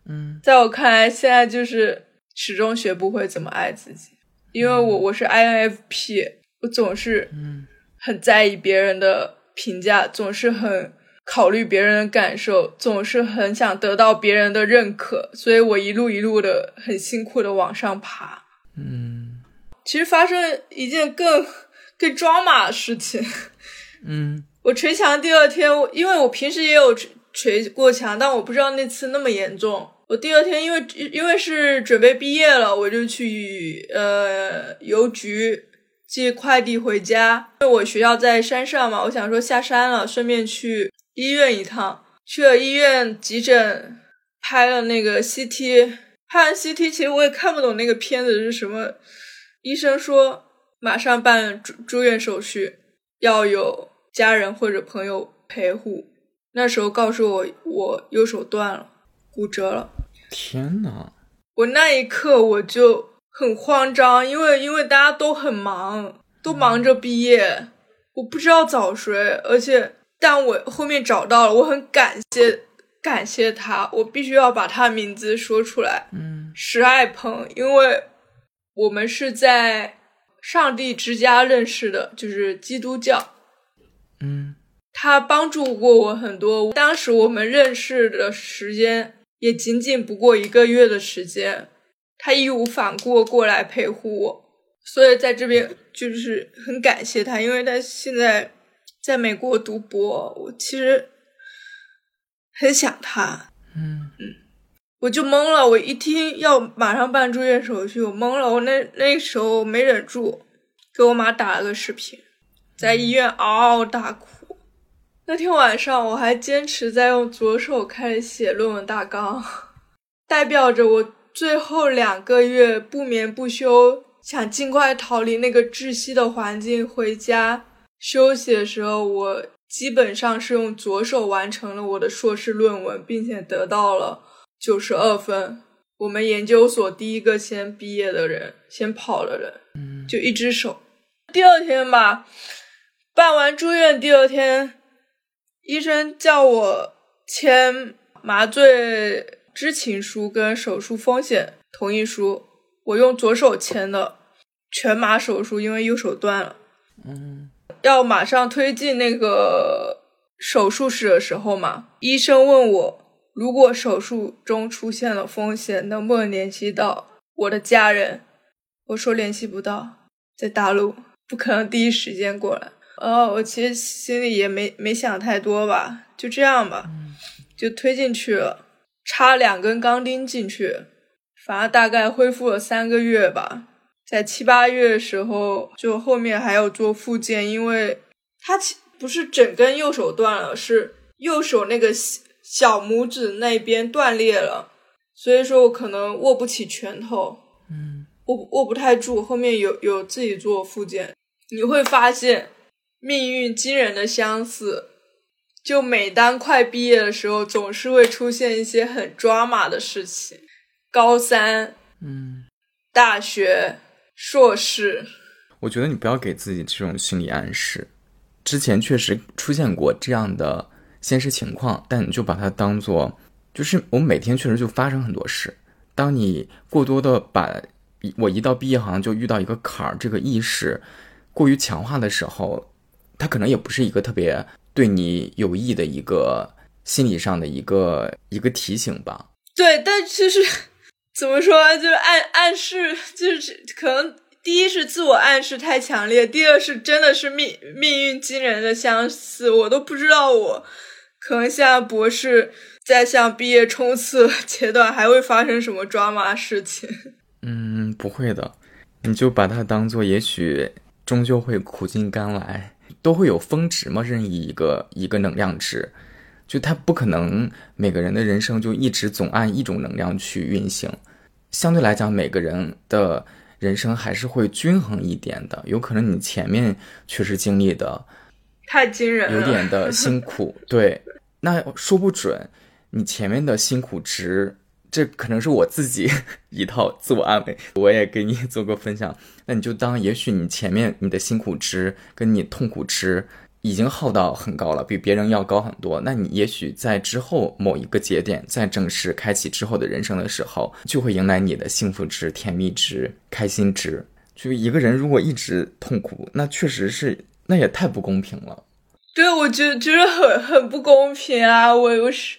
嗯，在我看来，现在就是始终学不会怎么爱自己，因为我我是 INFP，我总是嗯很在意别人的评价，总是很考虑别人的感受，总是很想得到别人的认可，所以我一路一路的很辛苦的往上爬。嗯其实发生一件更更抓马的事情，嗯 <laughs> 我捶墙第二天，因为我平时也有捶捶过墙，但我不知道那次那么严重。我第二天因为因为是准备毕业了，我就去呃邮局寄快递回家。因为我学校在山上嘛，我想说下山了，顺便去医院一趟。去了医院急诊，拍了那个 CT，拍完 CT，其实我也看不懂那个片子是什么。医生说马上办住住院手续，要有家人或者朋友陪护。那时候告诉我我右手断了，骨折了。天呐，我那一刻我就很慌张，因为因为大家都很忙，都忙着毕业，我不知道早谁，而且但我后面找到了，我很感谢感谢他，我必须要把他名字说出来。嗯石爱鹏，因为我们是在上帝之家认识的，就是基督教。嗯他帮助过我很多。当时我们认识的时间也仅仅不过一个月的时间，他义无反顾过来陪护我，所以在这边就是很感谢他，因为他现在在美国读博，我其实很想他。嗯嗯我就懵了，我一听要马上办住院手续，我懵了。我那那时候没忍住，给我妈打了个视频，在医院嗷嗷大哭。那天晚上我还坚持在用左手开始写论文大纲，代表着我最后两个月不眠不休，想尽快逃离那个窒息的环境，回家休息的时候，我基本上是用左手完成了我的硕士论文，并且得到了九十二分。我们研究所第一个先毕业的人，先跑的人，嗯就一只手。第二天吧，办完住院，第二天，医生叫我签麻醉知情书跟手术风险同意书，我用左手签的，全麻手术，因为右手断了。嗯要马上推进那个手术室的时候嘛，医生问我，如果手术中出现了风险，能不能联系到我的家人？我说联系不到，在大陆，不可能第一时间过来。哦，我其实心里也没没想太多吧，就这样吧，就推进去了，插两根钢钉进去，反正大概恢复了三个月吧。在七八月的时候，就后面还有做复健，因为它其不是整根右手断了，是右手那个小小拇指那边断裂了，所以说我可能握不起拳头，嗯握握不太住。后面有有自己做复健，你会发现命运惊人的相似。就每当快毕业的时候，总是会出现一些很抓马的事情。高三、嗯，大学、硕士，我觉得你不要给自己这种心理暗示。之前确实出现过这样的现实情况，但你就把它当做，就是我们每天确实就发生很多事。当你过多的把我一到毕业好像就遇到一个坎儿这个意识过于强化的时候，它可能也不是一个特别对你有益的一个心理上的一个 <laughs> 一个提醒吧。对，但其实怎么说啊，就是暗暗示，就是可能第一是自我暗示太强烈，第二是真的是命命运惊人的相似，我都不知道我可能现在博士在向毕业冲刺 <laughs> 阶段还会发生什么抓马事情。<laughs> 嗯，不会的，你就把它当做，也许终究会苦尽甘来，都会有峰值嘛，任意一个一个能量值，就它不可能每个人的人生就一直总按一种能量去运行，相对来讲，每个人的人生还是会均衡一点的，有可能你前面确实经历的太惊人了，有点的辛苦，对，那说不准你前面的辛苦值，这可能是我自己 <laughs> 一套自我安慰，我也给你做个分享。那你就当，也许你前面你的辛苦值跟你痛苦值已经耗到很高了，比别人要高很多。那你也许在之后某一个节点，在正式开启之后的人生的时候，就会迎来你的幸福值、甜蜜值、开心值。就一个人如果一直痛苦，那确实是，那也太不公平了。对，我觉得就是很很不公平啊！我我是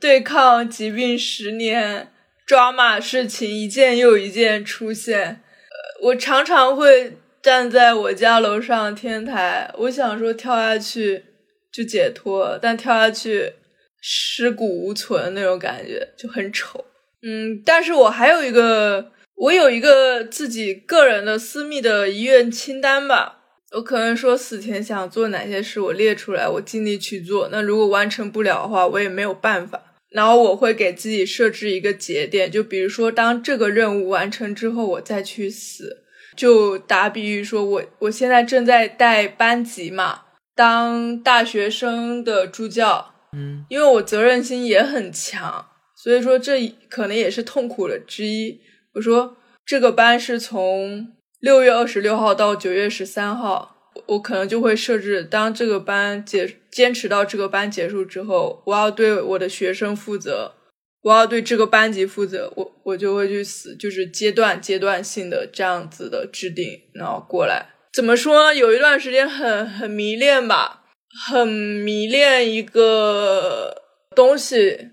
对抗疾病十年，抓马事情一件又一件出现。呃，我常常会站在我家楼上天台，我想说跳下去就解脱，但跳下去尸骨无存那种感觉就很丑。嗯，但是我还有一个，我有一个自己个人的私密的遗愿清单吧。我可能说死前想做哪些事，我列出来，我尽力去做。那如果完成不了的话，我也没有办法。然后我会给自己设置一个节点，就比如说，当这个任务完成之后，我再去死。就打比喻说，我我现在正在带班级嘛，当大学生的助教，嗯因为我责任心也很强，所以说这可能也是痛苦的之一。我说这个班是从六月二十六号到九月十三号，我可能就会设置，当这个班结坚持到这个班结束之后，我要对我的学生负责，我要对这个班级负责，我我就会去死，就是阶段阶段性的这样子的制定，然后过来。怎么说？有一段时间很很迷恋吧，很迷恋一个东西。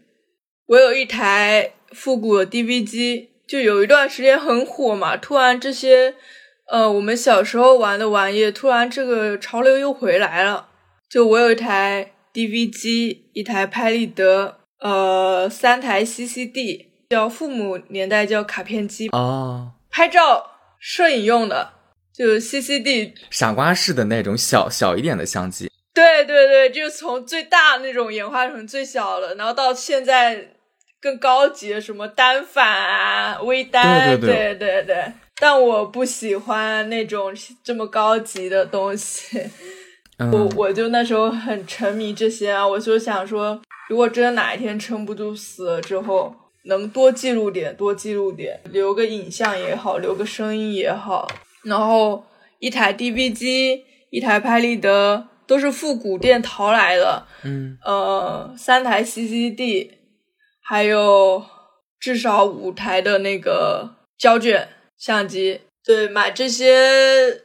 我有一台复古的 DV 机，就有一段时间很火嘛。突然这些，呃，我们小时候玩的玩意，突然这个潮流又回来了。就我有一台 DV 机，一台拍立得，呃，三台 CCD，叫父母年代叫卡片机啊，拍照摄影用的。就 CCD 傻瓜式的那种小小一点的相机，对对对，就是从最大那种演化成最小的，然后到现在更高级的什么单反啊、微单，对对对对。但我不喜欢那种这么高级的东西，我我就那时候很沉迷这些啊，我就想说，如果真的哪一天撑不住死了之后，能多记录点，多记录点，留个影像也好，留个声音也好。然后一台 DV 机，一台拍立得，都是复古店淘来的。嗯，呃，三台 CCD，还有至少五台的那个胶卷相机。对，买这些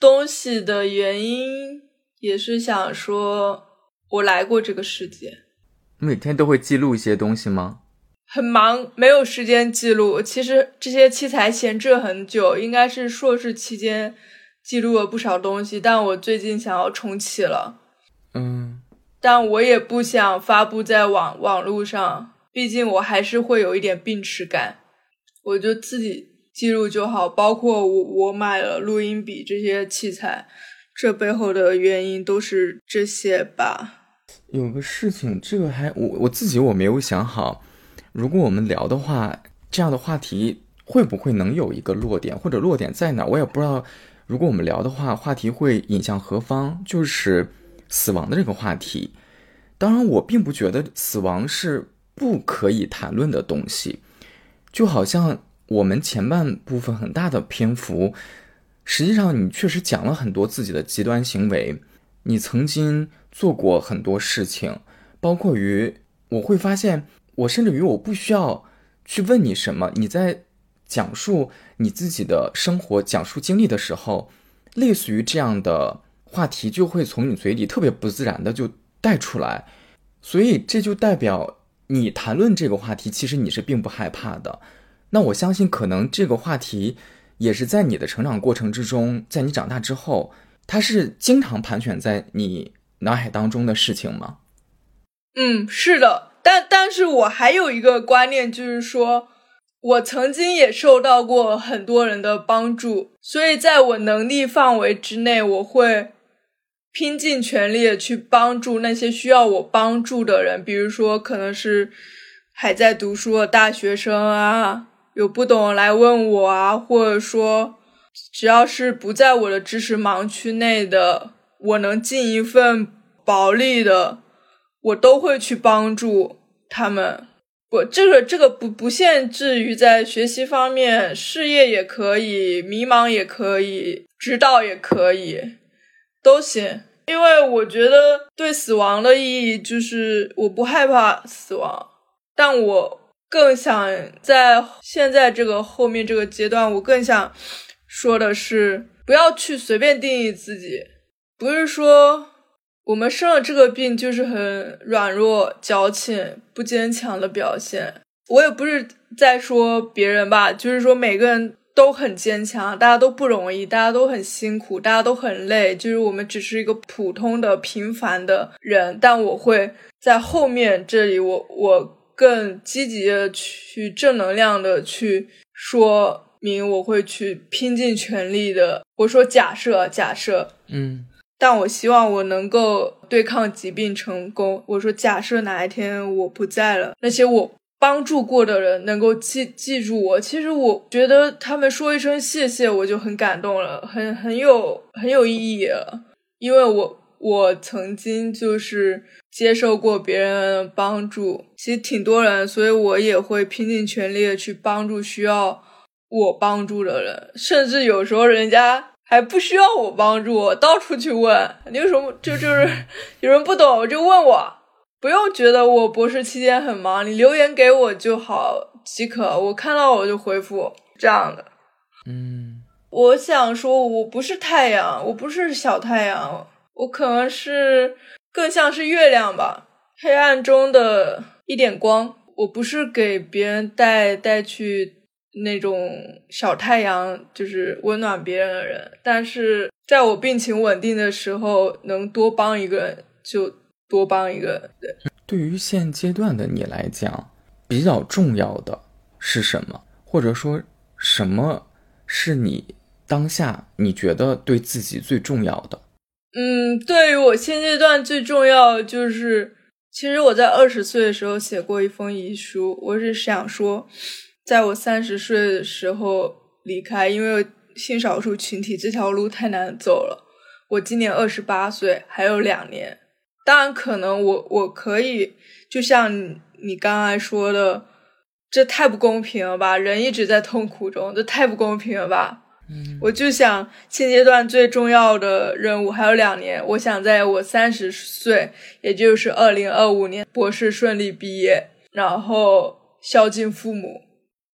东西的原因也是想说，我来过这个世界。每天都会记录一些东西吗？很忙，没有时间记录。其实这些器材闲置很久，应该是硕士期间记录了不少东西。但我最近想要重启了，嗯，但我也不想发布在网网络上，毕竟我还是会有一点病耻感。我就自己记录就好。包括我我买了录音笔这些器材，这背后的原因都是这些吧。有个事情，这个还我我自己我没有想好。如果我们聊的话，这样的话题会不会能有一个落点，或者落点在哪？我也不知道。如果我们聊的话，话题会引向何方？就是死亡的这个话题。当然，我并不觉得死亡是不可以谈论的东西。就好像我们前半部分很大的篇幅，实际上你确实讲了很多自己的极端行为，你曾经做过很多事情，包括于我会发现。我甚至于我不需要去问你什么，你在讲述你自己的生活、讲述经历的时候，类似于这样的话题就会从你嘴里特别不自然的就带出来，所以这就代表你谈论这个话题，其实你是并不害怕的。那我相信，可能这个话题也是在你的成长过程之中，在你长大之后，它是经常盘旋在你脑海当中的事情吗？嗯，是的。但但是我还有一个观念，就是说，我曾经也受到过很多人的帮助，所以在我能力范围之内，我会拼尽全力去帮助那些需要我帮助的人。比如说，可能是还在读书的大学生啊，有不懂来问我啊，或者说，只要是不在我的知识盲区内的，我能尽一份薄力的。我都会去帮助他们，我这个这个不不限制于在学习方面，事业也可以，迷茫也可以，指导也可以，都行。因为我觉得对死亡的意义就是我不害怕死亡，但我更想在现在这个后面这个阶段，我更想说的是，不要去随便定义自己，不是说。我们生了这个病就是很软弱、矫情、不坚强的表现。我也不是在说别人吧，就是说每个人都很坚强，大家都不容易，大家都很辛苦，大家都很累。就是我们只是一个普通的、平凡的人，但我会在后面这里，我我更积极的去正能量的去说明，我会去拼尽全力的。我说假设，假设，嗯。但我希望我能够对抗疾病成功。我说，假设哪一天我不在了，那些我帮助过的人能够记记住我。其实我觉得他们说一声谢谢，我就很感动了，很很有很有意义了。因为我我曾经就是接受过别人帮助，其实挺多人，所以我也会拼尽全力的去帮助需要我帮助的人，甚至有时候人家。还不需要我帮助，我到处去问。你有什么就就是 <laughs> 有人不懂就问我，不用觉得我博士期间很忙，你留言给我就好即可，我看到我就回复这样的。嗯，我想说，我不是太阳，我不是小太阳，我可能是更像是月亮吧，黑暗中的一点光。我不是给别人带带去。那种小太阳就是温暖别人的人，但是在我病情稳定的时候，能多帮一个人就多帮一个人。对，对于现阶段的你来讲，比较重要的是什么？或者说，什么是你当下你觉得对自己最重要的？嗯，对于我现阶段最重要就是，其实我在二十岁的时候写过一封遗书，我是想说。在我三十岁的时候离开，因为性少数群体这条路太难走了。我今年二十八岁，还有两年。当然，可能我我可以，就像你刚才说的，这太不公平了吧？人一直在痛苦中，这太不公平了吧？嗯，我就想现阶段最重要的任务还有两年，我想在我三十岁，也就是二零二五年博士顺利毕业，然后孝敬父母。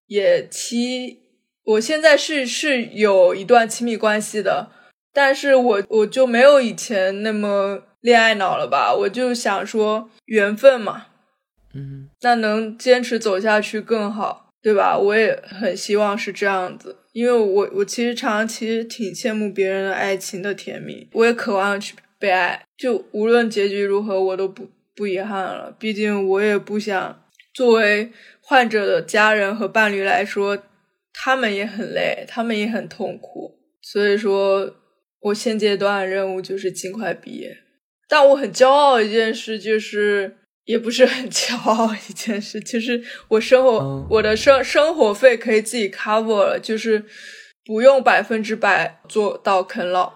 也期，我现在是是有一段亲密关系的，但是我我就没有以前那么恋爱脑了吧？我就想说缘分嘛，嗯，那能坚持走下去更好，对吧？我也很希望是这样子，因为我我其实常常其实挺羡慕别人的爱情的甜蜜，我也渴望去被爱，就无论结局如何，我都不不遗憾了，毕竟我也不想作为。患者的家人和伴侣来说，他们也很累，他们也很痛苦。所以说，我现阶段任务就是尽快毕业。但我很骄傲的一件事，就是也不是很骄傲一件事，其实我生活我的生生活费可以自己 cover 了，就是不用百分之百做到啃老，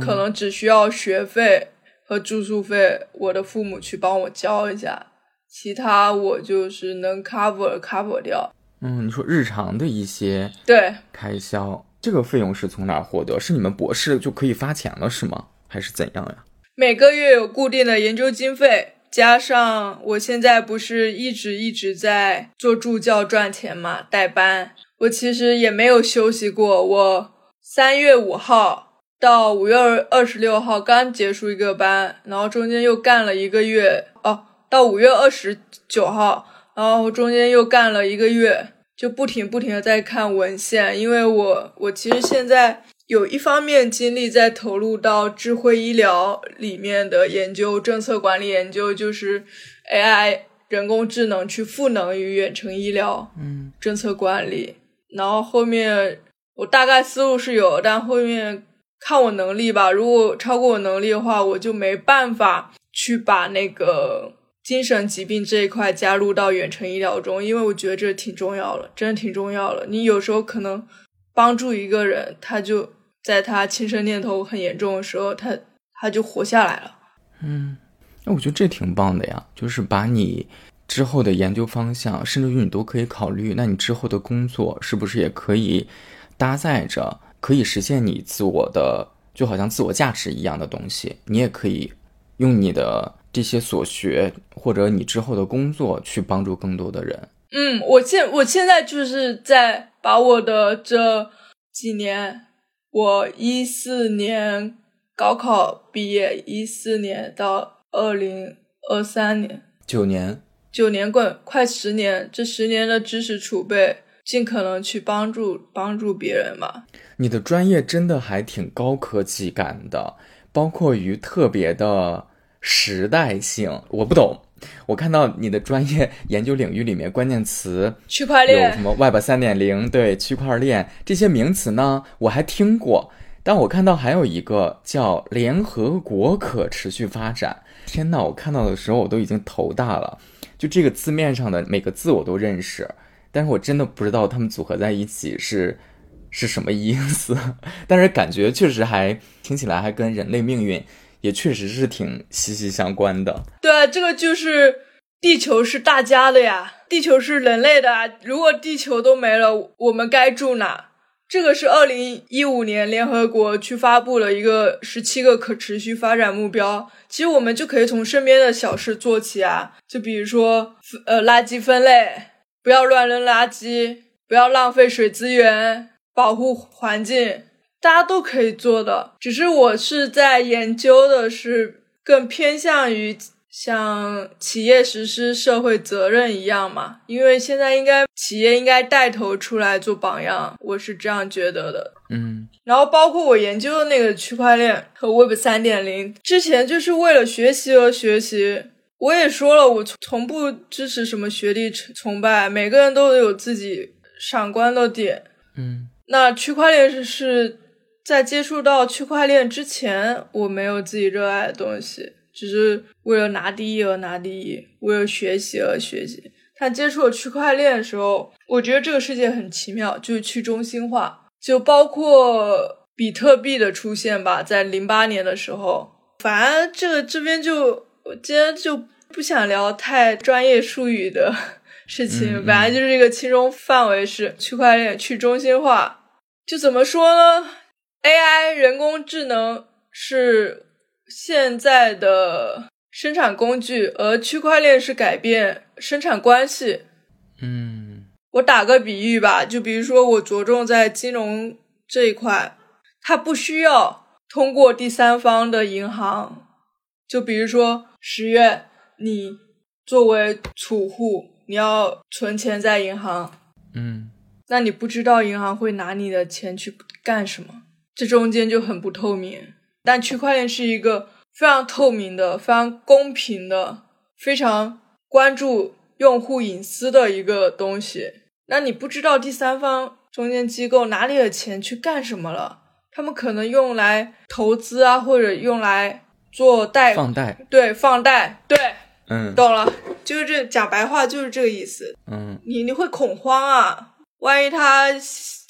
可能只需要学费和住宿费，我的父母去帮我交一下。其他我就是能 cover cover 掉。嗯，你说日常的一些对开销，这个费用是从哪获得？是你们博士就可以发钱了是吗？还是怎样呀？每个月有固定的研究经费，加上我现在不是一直一直在做助教赚钱嘛，带班，我其实也没有休息过。我三月五号到五月二十六号刚结束一个班，然后中间又干了一个月哦。到五月二十九号，然后中间又干了一个月，就不停不停的在看文献，因为我我其实现在有一方面精力在投入到智慧医疗里面的研究，政策管理研究，就是 AI 人工智能去赋能于远程医疗，嗯，政策管理，然后后面我大概思路是有，但后面看我能力吧，如果超过我能力的话，我就没办法去把那个。精神疾病这一块加入到远程医疗中，因为我觉得这挺重要了，真的挺重要了。你有时候可能帮助一个人，他就在他轻生念头很严重的时候，他他就活下来了。嗯，那我觉得这挺棒的呀，就是把你之后的研究方向，甚至于你都可以考虑，那你之后的工作是不是也可以搭载着可以实现你自我的，就好像自我价值一样的东西，你也可以用你的。这些所学或者你之后的工作，去帮助更多的人。嗯，我现我现在就是在把我的这几年，我一四年高考毕业，一四年到二零二三年，九年，九年过快十年，这十年的知识储备，尽可能去帮助帮助别人吧。你的专业真的还挺高科技感的，包括于特别的。时代性我不懂，我看到你的专业 <laughs> 研究领域里面关键词区块链有什么 Web 三点零，对区块链这些名词呢，我还听过，但我看到还有一个叫联合国可持续发展，天呐，我看到的时候我都已经头大了，就这个字面上的每个字我都认识，但是我真的不知道它们组合在一起是是什么意思，<laughs> 但是感觉确实还听起来还跟人类命运。也确实是挺息息相关的。对啊，这个就是地球是大家的呀，地球是人类的啊。如果地球都没了，我们该住哪？这个是二零一五年联合国去发布了一个十七个可持续发展目标。其实我们就可以从身边的小事做起啊，就比如说呃垃圾分类，不要乱扔垃圾，不要浪费水资源，保护环境，大家都可以做的。只是我是在研究的是更偏向于。像企业实施社会责任一样嘛，因为现在应该企业应该带头出来做榜样，我是这样觉得的。嗯，然后包括我研究的那个区块链和 Web 三点零，之前就是为了学习而学习。我也说了，我从不支持什么学历崇拜，每个人都有自己闪光的点。嗯，那区块链是是在接触到区块链之前，我没有自己热爱的东西。只是为了拿第一而拿第一，为了学习而学习。但接触了区块链的时候，我觉得这个世界很奇妙，就是去中心化，就包括比特币的出现吧，在零八年的时候。反正这个这边就我今天就不想聊太专业术语的事情，<laughs> 本来就是这个其中范围是区块链去中心化。就怎么说呢？AI 人工智能是。现在的生产工具，而区块链是改变生产关系。嗯，我打个比喻吧，就比如说我着重在金融这一块，它不需要通过第三方的银行。就比如说十月，你作为储户，你要存钱在银行，嗯，那你不知道银行会拿你的钱去干什么，这中间就很不透明。但区块链是一个非常透明的、非常公平的、非常关注用户隐私的一个东西。那你不知道第三方中间机构哪里的钱去干什么了？他们可能用来投资啊，或者用来做贷放贷，对，放贷，对，嗯，懂了，就是这讲白话就是这个意思。嗯，你你会恐慌啊？万一他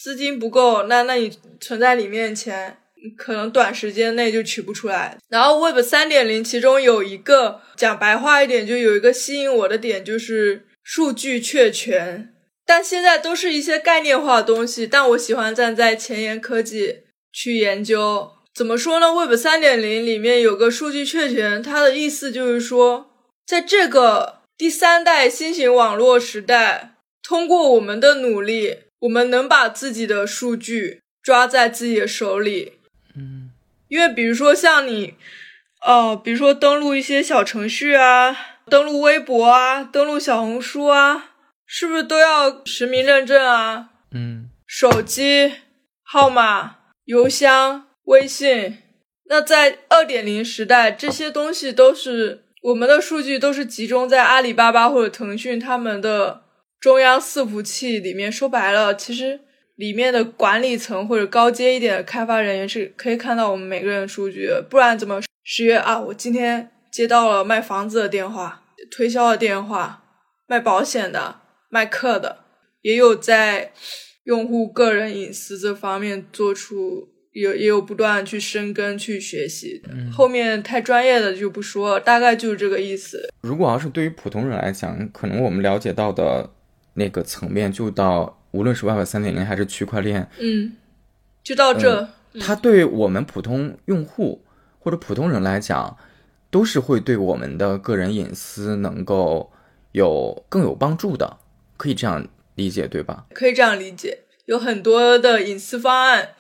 资金不够，那那你存在里面钱。可能短时间内就取不出来。然后 Web 三点零其中有一个讲白话一点，就有一个吸引我的点，就是数据确权。但现在都是一些概念化的东西，但我喜欢站在前沿科技去研究。怎么说呢？Web 三点零里面有个数据确权，它的意思就是说，在这个第三代新型网络时代，通过我们的努力，我们能把自己的数据抓在自己的手里。嗯，因为比如说像你，哦，比如说登录一些小程序啊，登录微博啊，登录小红书啊，是不是都要实名认证啊？嗯，手机号码、邮箱、微信。那在二点零时代，这些东西都是我们的数据，都是集中在阿里巴巴或者腾讯他们的中央伺服器里面。说白了，其实。里面的管理层或者高阶一点的开发人员是可以看到我们每个人的数据，不然怎么十月啊？我今天接到了卖房子的电话、推销的电话、卖保险的、卖课的，也有在用户个人隐私这方面做出有也有不断去深耕去学习。后面太专业的就不说，大概就是这个意思。如果要是对于普通人来讲，可能我们了解到的那个层面就到。无论是 Web 三点零还是区块链，嗯，就到这，它对我们普通用户或者普通人来讲，都是会对我们的个人隐私能够有更有帮助的，可以这样理解，对吧？可以这样理解，有很多的隐私方案，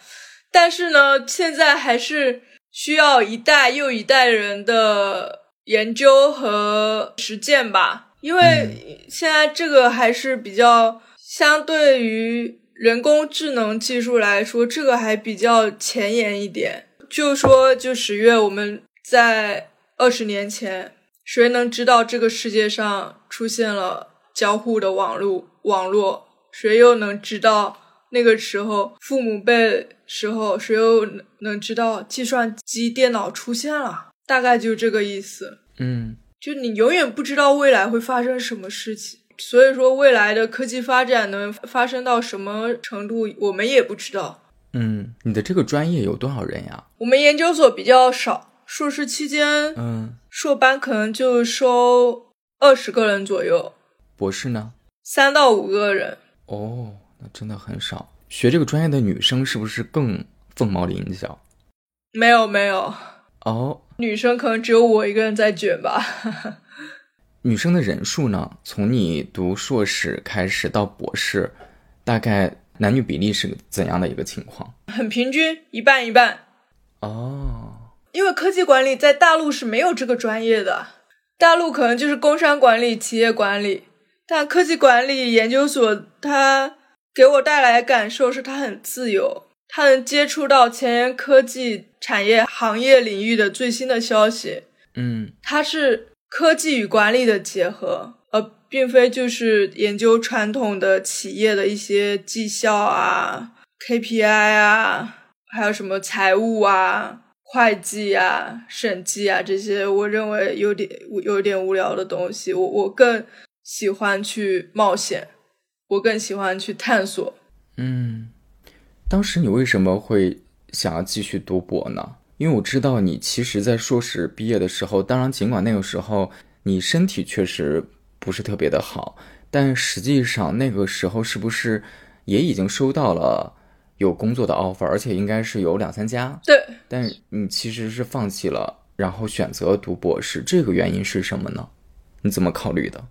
但是呢，现在还是需要一代又一代人的研究和实践吧，因为现在这个还是比较。相对于人工智能技术来说，这个还比较前沿一点。就说，就十月，我们在二十年前，谁能知道这个世界上出现了交互的网络？网络，谁又能知道那个时候父母辈时候，谁又能知道计算机电脑出现了？大概就这个意思。嗯，就你永远不知道未来会发生什么事情。所以说，未来的科技发展能发生到什么程度，我们也不知道。嗯，你的这个专业有多少人呀？我们研究所比较少，硕士期间，嗯，硕班可能就收二十个人左右。博士呢？三到五个人。哦，那真的很少。学这个专业的女生是不是更凤毛麟角？没有没有，哦，女生可能只有我一个人在卷吧。<laughs> 女生的人数呢？从你读硕士开始到博士，大概男女比例是怎样的一个情况？很平均，一半一半。哦，因为科技管理在大陆是没有这个专业的，大陆可能就是工商管理、企业管理，但科技管理研究所它给我带来的感受是它很自由，它能接触到前沿科技产业行业领域的最新的消息。嗯，它是。科技与管理的结合，而并非就是研究传统的企业的一些绩效啊、KPI 啊，还有什么财务啊、会计啊、审计啊这些，我认为有点有点无聊的东西。我我更喜欢去冒险，我更喜欢去探索。嗯，当时你为什么会想要继续读博呢？因为我知道你其实，在硕士毕业的时候，当然尽管那个时候你身体确实不是特别的好，但实际上那个时候是不是也已经收到了有工作的 offer，而且应该是有两三家。对。但你其实是放弃了，然后选择读博士，这个原因是什么呢？你怎么考虑的？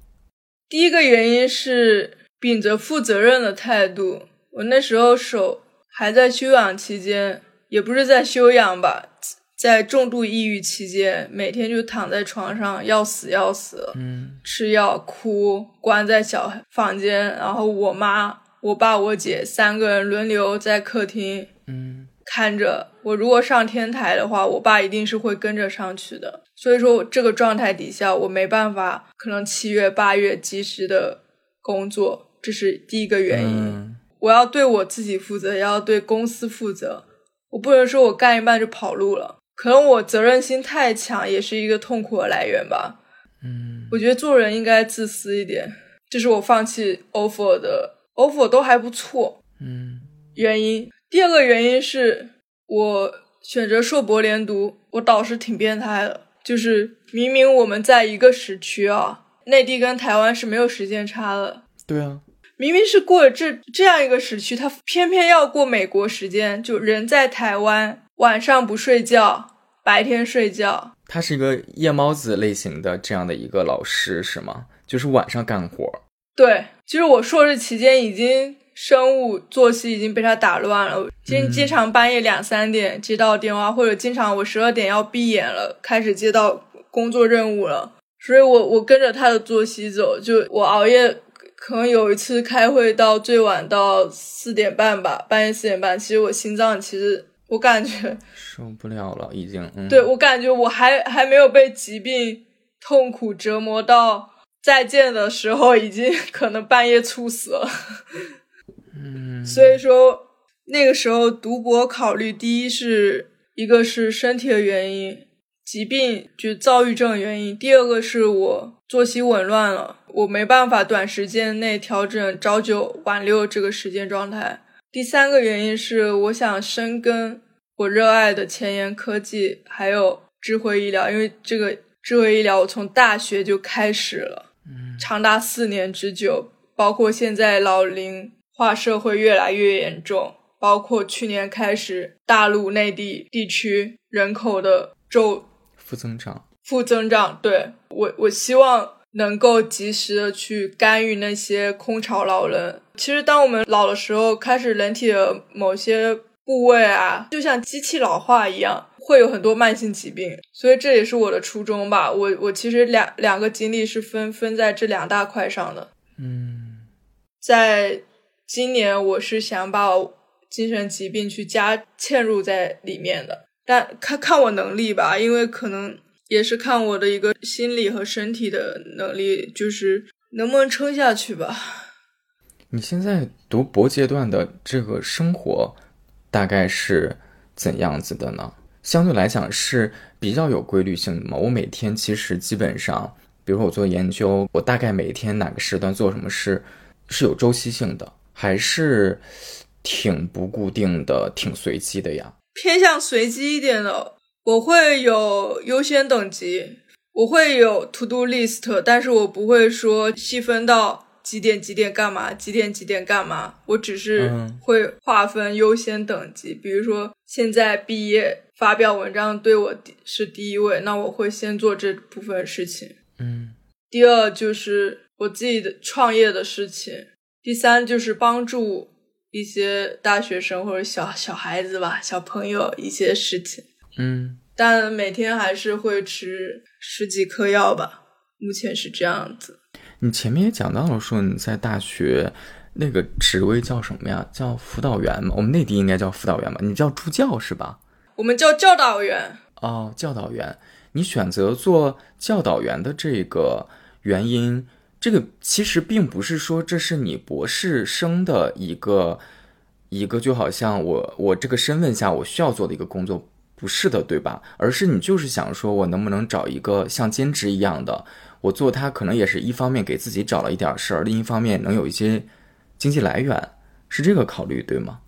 第一个原因是秉着负责任的态度，我那时候手还在休养期间。也不是在休养吧，在重度抑郁期间，每天就躺在床上要死要死，嗯，吃药哭，关在小房间，然后我妈、我爸、我姐三个人轮流在客厅，嗯，看着我。如果上天台的话，我爸一定是会跟着上去的。所以说，这个状态底下，我没办法，可能七月八月及时的工作，这是第一个原因。我要对我自己负责，也要对公司负责。我不能说我干一半就跑路了，可能我责任心太强，也是一个痛苦的来源吧。嗯，我觉得做人应该自私一点，这是我放弃 offer 的 offer 都还不错。嗯，原因第二个原因是我选择硕博连读，我导师挺变态的，就是明明我们在一个时区啊，内地跟台湾是没有时间差的。对啊。明明是过这这样一个时区，他偏偏要过美国时间，就人在台湾，晚上不睡觉，白天睡觉。他是一个夜猫子类型的这样的一个老师是吗？就是晚上干活。对，其实我硕士期间已经生物作息已经被他打乱了，经经常半夜两三点接到电话，或者经常我十二点要闭眼了，开始接到工作任务了，所以我我跟着他的作息走，就我熬夜。可能有一次开会到最晚到四点半吧，半夜四点半。其实我心脏，其实我感觉受不了了，已经。对我感觉我还还没有被疾病痛苦折磨到再见的时候，已经可能半夜猝死了。嗯，所以说那个时候读博考虑，第一是一个是身体的原因，疾病就躁郁症原因；第二个是我作息紊乱了。我没办法短时间内调整朝九晚六这个时间状态。第三个原因是，我想深耕我热爱的前沿科技，还有智慧医疗。因为这个智慧医疗，我从大学就开始了，长达四年之久。包括现在老龄化社会越来越严重，包括去年开始大陆内地地区人口的骤负增长，负增长。对我，我希望。能够及时的去干预那些空巢老人。其实，当我们老的时候，开始人体的某些部位啊，就像机器老化一样，会有很多慢性疾病。所以这也是我的初衷吧。我我其实两两个经历是分分在这两大块上的。嗯，在今年，我是想把精神疾病去加嵌入在里面的，但看看我能力吧，因为可能。也是看我的一个心理和身体的能力，就是能不能撑下去吧。你现在读博阶段的这个生活大概是怎样子的呢？相对来讲是比较有规律性的吗？我每天其实基本上，比如说我做研究，我大概每天哪个时段做什么事是有周期性的，还是挺不固定的、挺随机的呀？偏向随机一点的。我会有优先等级，我会有 to do list，但是我不会说细分到几点几点干嘛，几点几点干嘛，我只是嗯会划分优先等级。比如说，现在毕业发表文章对我是第一位，那我会先做这部分事情。嗯第二就是我自己的创业的事情，第三就是帮助一些大学生或者小小孩子吧，小朋友一些事情。嗯但每天还是会吃十几颗药吧，目前是这样子。你前面也讲到了，说你在大学那个职位叫什么呀？叫辅导员吗？我们内地应该叫辅导员吧？你叫助教是吧？我们叫教导员，哦，教导员。你选择做教导员的这个原因，这个其实并不是说这是你博士生的一个一个，就好像我我这个身份下我需要做的一个工作，不是的，对吧？而是你就是想说我能不能找一个像兼职一样的，我做它可能也是一方面给自己找了一点事儿，另一方面能有一些经济来源，是这个考虑对吗？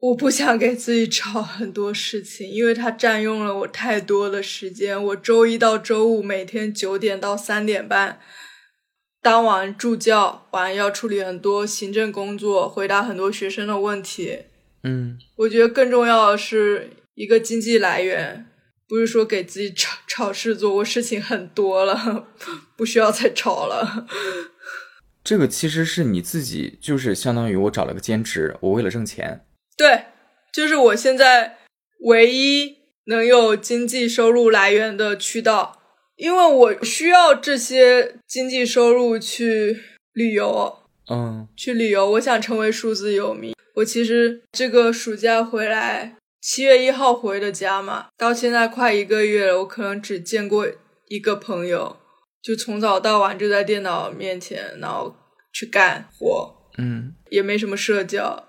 我不想给自己找很多事情，因为它占用了我太多的时间。我周一到周五每天九点到三点半，当完助教完要处理很多行政工作，回答很多学生的问题。嗯我觉得更重要的是一个经济来源，不是说给自己炒炒事做。我事情很多了，<laughs> 不需要再炒了。<laughs> 这个其实是你自己，就是相当于我找了个兼职，我为了挣钱。对，就是我现在唯一能有经济收入来源的渠道，因为我需要这些经济收入去旅游，嗯去旅游。我想成为数字游民。我其实这个暑假回来，七月一号回的家嘛，到现在快一个月了，我可能只见过一个朋友，就从早到晚就在电脑面前，然后去干活。嗯也没什么社交，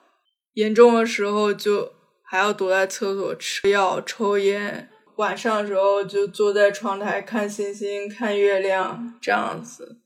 严重的时候就还要躲在厕所吃药、抽烟。晚上的时候就坐在窗台看星星、看月亮，这样子。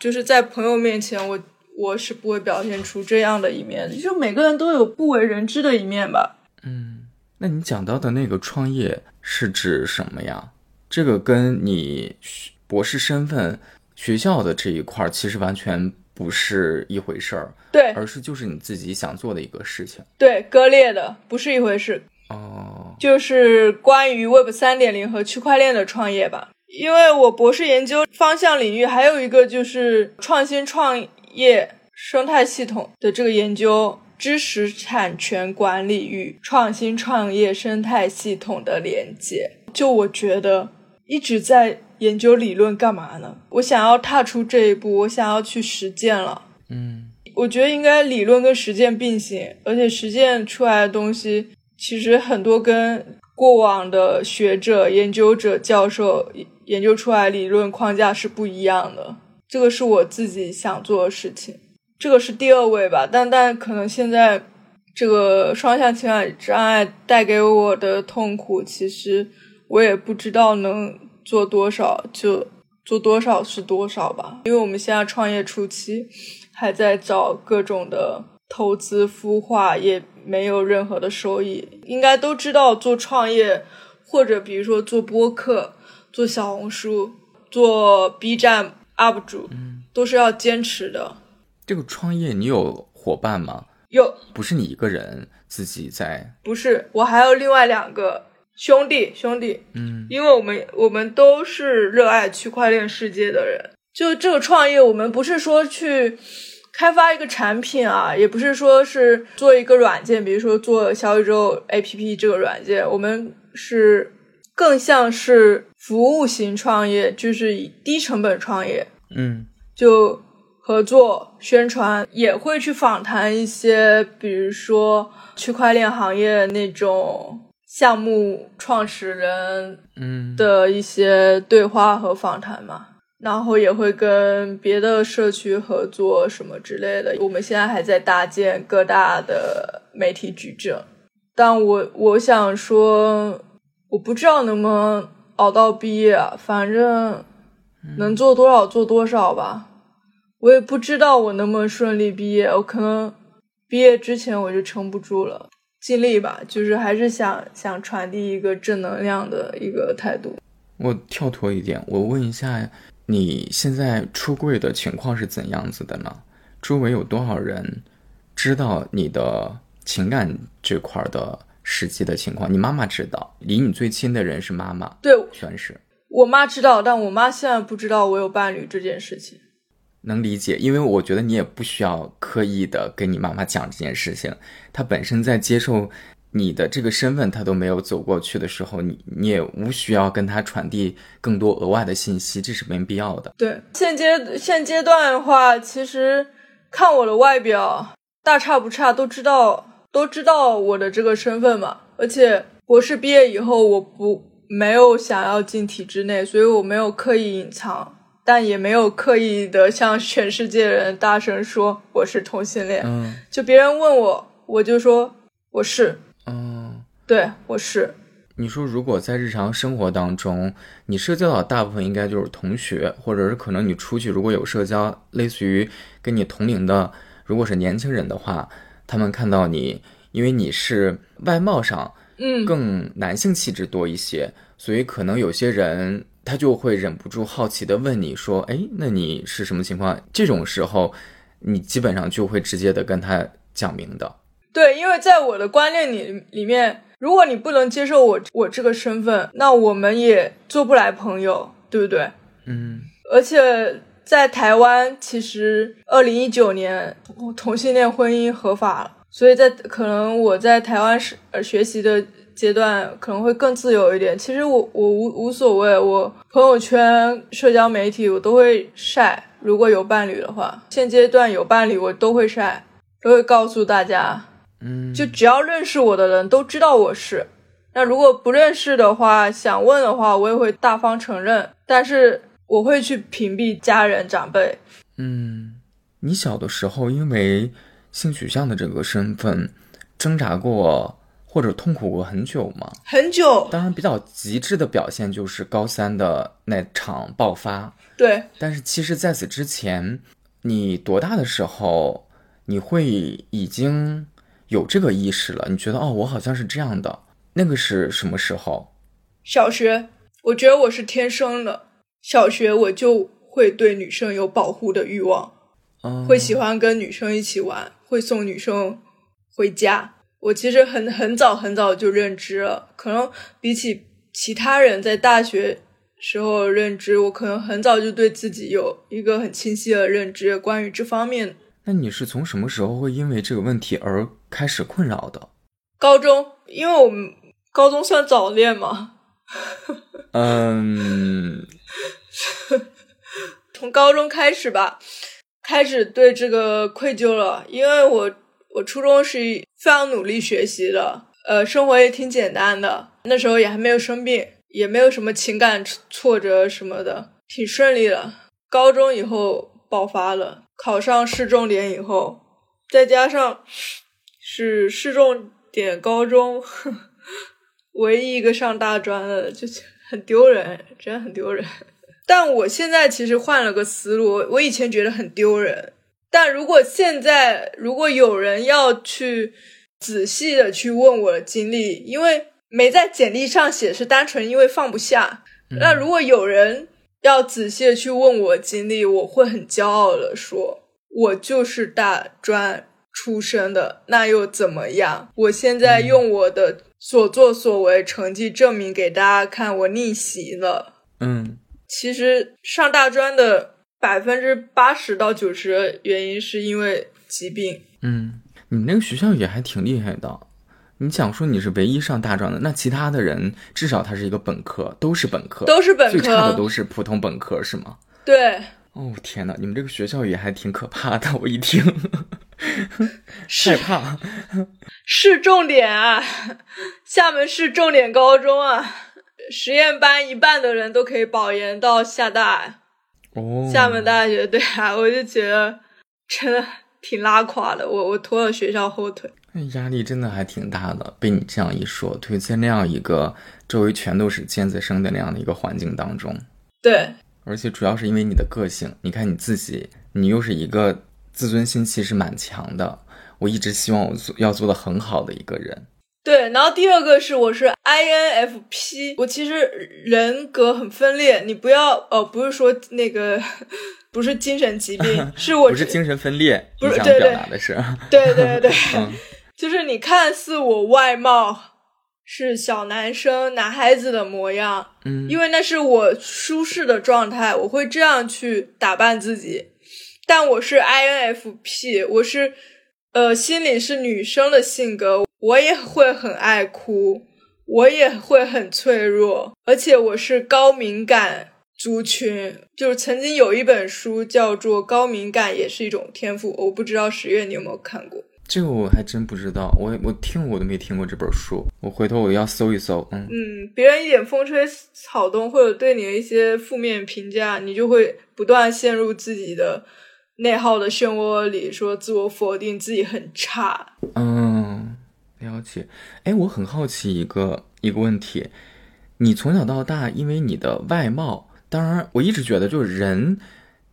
就是在朋友面前，我我是不会表现出这样的一面的。就每个人都有不为人知的一面吧。嗯，那你讲到的那个创业是指什么呀？这个跟你学博士身份、学校的这一块儿其实完全不是一回事儿，对而是就是你自己想做的一个事情。对，割裂的不是一回事。哦，就是关于 Web 三点零和区块链的创业吧。因为我博士研究方向领域还有一个就是创新创业生态系统的这个研究，知识产权管理与创新创业生态系统的连接。就我觉得一直在研究理论干嘛呢？我想要踏出这一步，我想要去实践了。嗯我觉得应该理论跟实践并行，而且实践出来的东西其实很多跟过往的学者、研究者、教授研究出来理论框架是不一样的。这个是我自己想做的事情，这个是第二位吧。但但可能现在这个双向情感障碍带给我的痛苦，其实我也不知道能做多少，就做多少是多少吧。因为我们现在创业初期。还在找各种的投资孵化，也没有任何的收益。应该都知道，做创业或者比如说做播客、做小红书、做 B 站 UP 主，都是要坚持的。这个创业你有伙伴吗？有不是你一个人自己在？不是我还有另外两个兄弟兄弟，嗯因为我们我们都是热爱区块链世界的人。就这个创业，我们不是说去开发一个产品啊，也不是说是做一个软件，比如说做小宇宙 APP 这个软件，我们是更像是服务型创业，就是以低成本创业，嗯就合作宣传，也会去访谈一些，比如说区块链行业那种项目创始人嗯的一些对话和访谈嘛。然后也会跟别的社区合作什么之类的。我们现在还在搭建各大的媒体矩阵，但我我想说，我不知道能不能熬到毕业啊，反正能做多少做多少吧。我也不知道我能不能顺利毕业，我可能毕业之前我就撑不住了。尽力吧，就是还是想想传递一个正能量的一个态度。我跳脱一点，我问一下，你现在出柜的情况是怎样子的呢？周围有多少人知道你的情感这块的实际的情况？你妈妈知道，离你最亲的人是妈妈，对全是。我妈知道，但我妈现在不知道我有伴侣这件事情。能理解，因为我觉得你也不需要刻意的跟你妈妈讲这件事情，她本身在接受你的这个身份，他都没有走过去的时候，你你也无需要跟他传递更多额外的信息，这是没必要的。对，现阶现阶段的话，其实看我的外表大差不差，都知道都知道我的这个身份嘛。而且博士毕业以后，我不没有想要进体制内，所以我没有刻意隐藏。但也没有刻意的向全世界人大声说我是同性恋，嗯就别人问我，我就说我是，嗯，对我是，你说如果在日常生活当中，你社交的大部分应该就是同学，或者是可能你出去如果有社交，类似于跟你同龄的，如果是年轻人的话，他们看到你，因为你是外貌上嗯，更男性气质多一些，所以可能有些人他就会忍不住好奇的问你说：“哎，那你是什么情况？”这种时候，你基本上就会直接的跟他讲明的。对，因为在我的观念里里面，如果你不能接受我我这个身份，那我们也做不来朋友，对不对？嗯而且在台湾，其实二零一九年同性恋婚姻合法了，所以在可能我在台湾是呃学习的阶段可能会更自由一点。其实我我无无所谓，我朋友圈、社交媒体我都会晒，如果有伴侣的话，现阶段有伴侣我都会晒，都会告诉大家，嗯，就只要认识我的人都知道我是。那如果不认识的话，想问的话，我也会大方承认，但是我会去屏蔽家人长辈。嗯，你小的时候因为性取向的这个身份挣扎过或者痛苦过很久吗？很久，当然，比较极致的表现就是高三的那场爆发。对，但是其实在此之前，你多大的时候你会已经有这个意识了？你觉得哦，我好像是这样的。那个是什么时候？小学，我觉得我是天生的。小学我就会对女生有保护的欲望，嗯，会喜欢跟女生一起玩，会送女生回家。我其实很很早很早就认知了，可能比起其他人在大学时候认知，我可能很早就对自己有一个很清晰的认知，关于这方面。那你是从什么时候会因为这个问题而开始困扰的？高中，因为我们高中算早恋嘛，嗯 <laughs> 从高中开始吧，开始对这个愧疚了，因为我我初中是非常努力学习的，呃，生活也挺简单的，那时候也还没有生病，也没有什么情感挫折什么的，挺顺利的。高中以后爆发了，考上市重点以后，再加上是市重点高中，唯一一个上大专的，就很丢人，真的很丢人。但我现在其实换了个思路，我以前觉得很丢人，但如果现在如果有人要去仔细的去问我的经历，因为没在简历上写，是单纯因为放不下。那如果有人要仔细的去问我经历，我会很骄傲的说，我就是大专出身的，那又怎么样？我现在用我的所作所为成绩证明给大家看，我逆袭了。嗯其实上大专的百分之八十到九十的原因是因为疾病。嗯，你们那个学校也还挺厉害的。你想说你是唯一上大专的，那其他的人至少他是一个本科，都是本科，都是本科最差的都是普通本科，是吗？对，哦天哪，你们这个学校也还挺可怕的，我一听 <laughs> 害是怕。是重点啊，厦门市重点高中啊，实验班一半的人都可以保研到厦大，哦，厦门大学。对啊，我就觉得真的挺拉垮的，我我拖了学校后腿。那压力真的还挺大的。被你这样一说，对，在那样一个周围全都是尖子生的那样的一个环境当中，对，而且主要是因为你的个性，你看你自己，你又是一个自尊心其实蛮强的。我一直希望我做要做的很好的一个人。对，然后第二个是我是 INFP，我其实人格很分裂。你不要哦，不是说那个 <laughs> 不是精神疾病，<laughs> 是我不是精神分裂，不是你想表达的是，对对对，<laughs> 嗯就是你看似我外貌是小男生、男孩子的模样，嗯，因为那是我舒适的状态，我会这样去打扮自己。但我是 INFP，我是呃心里是女生的性格，我也会很爱哭，我也会很脆弱，而且我是高敏感族群。就是曾经有一本书叫做《高敏感也是一种天赋》，我不知道十月你有没有看过。这个我还真不知道，我我听我都没听过这本书，我回头我要搜一搜，嗯嗯，别人一点风吹草动或者对你的一些负面评价，你就会不断陷入自己的内耗的漩涡里，说自我否定，自己很差。嗯，了解。哎，我很好奇一个一个问题，你从小到大，因为你的外貌，当然我一直觉得就是人，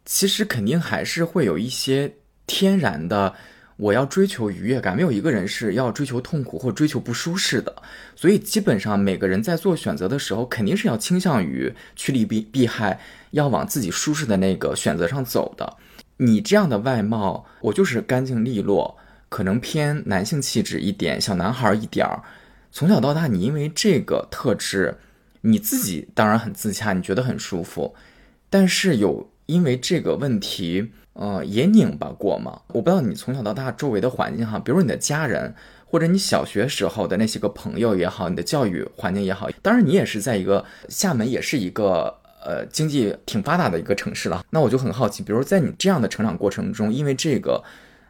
其实肯定还是会有一些天然的。我要追求愉悦感，没有一个人是要追求痛苦或追求不舒适的，所以基本上每个人在做选择的时候，肯定是要倾向于趋利避避害，要往自己舒适的那个选择上走的。你这样的外貌，我就是干净利落，可能偏男性气质一点，小男孩一点儿。从小到大，你因为这个特质，你自己当然很自洽，你觉得很舒服，但是有因为这个问题。呃，也拧巴过吗？我不知道你从小到大周围的环境哈，比如你的家人，或者你小学时候的那些个朋友也好，你的教育环境也好，当然你也是在一个厦门，也是一个呃经济挺发达的一个城市了。那我就很好奇，比如在你这样的成长过程中，因为这个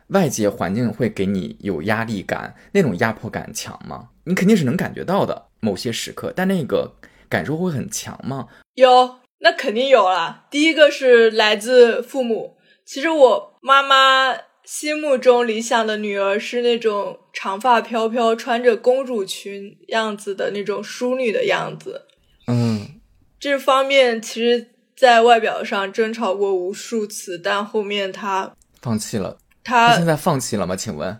外界环境会给你有压力感，那种压迫感强吗？你肯定是能感觉到的某些时刻，但那个感受会很强吗？有，那肯定有啦。第一个是来自父母。其实我妈妈心目中理想的女儿是那种长发飘飘、穿着公主裙样子的那种淑女的样子。嗯，这方面其实，在外表上争吵过无数次，但后面她放弃了。她现在放弃了吗？请问？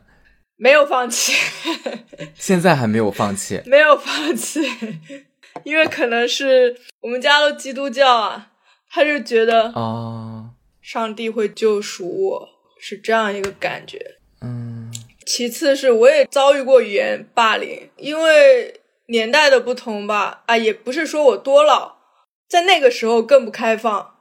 没有放弃。<laughs> 现在还没有放弃。没有放弃，因为可能是我们家都基督教啊，他就觉得啊。上帝会救赎我，是这样一个感觉。嗯，其次是我也遭遇过语言霸凌，因为年代的不同吧，啊，也不是说我多老，在那个时候更不开放，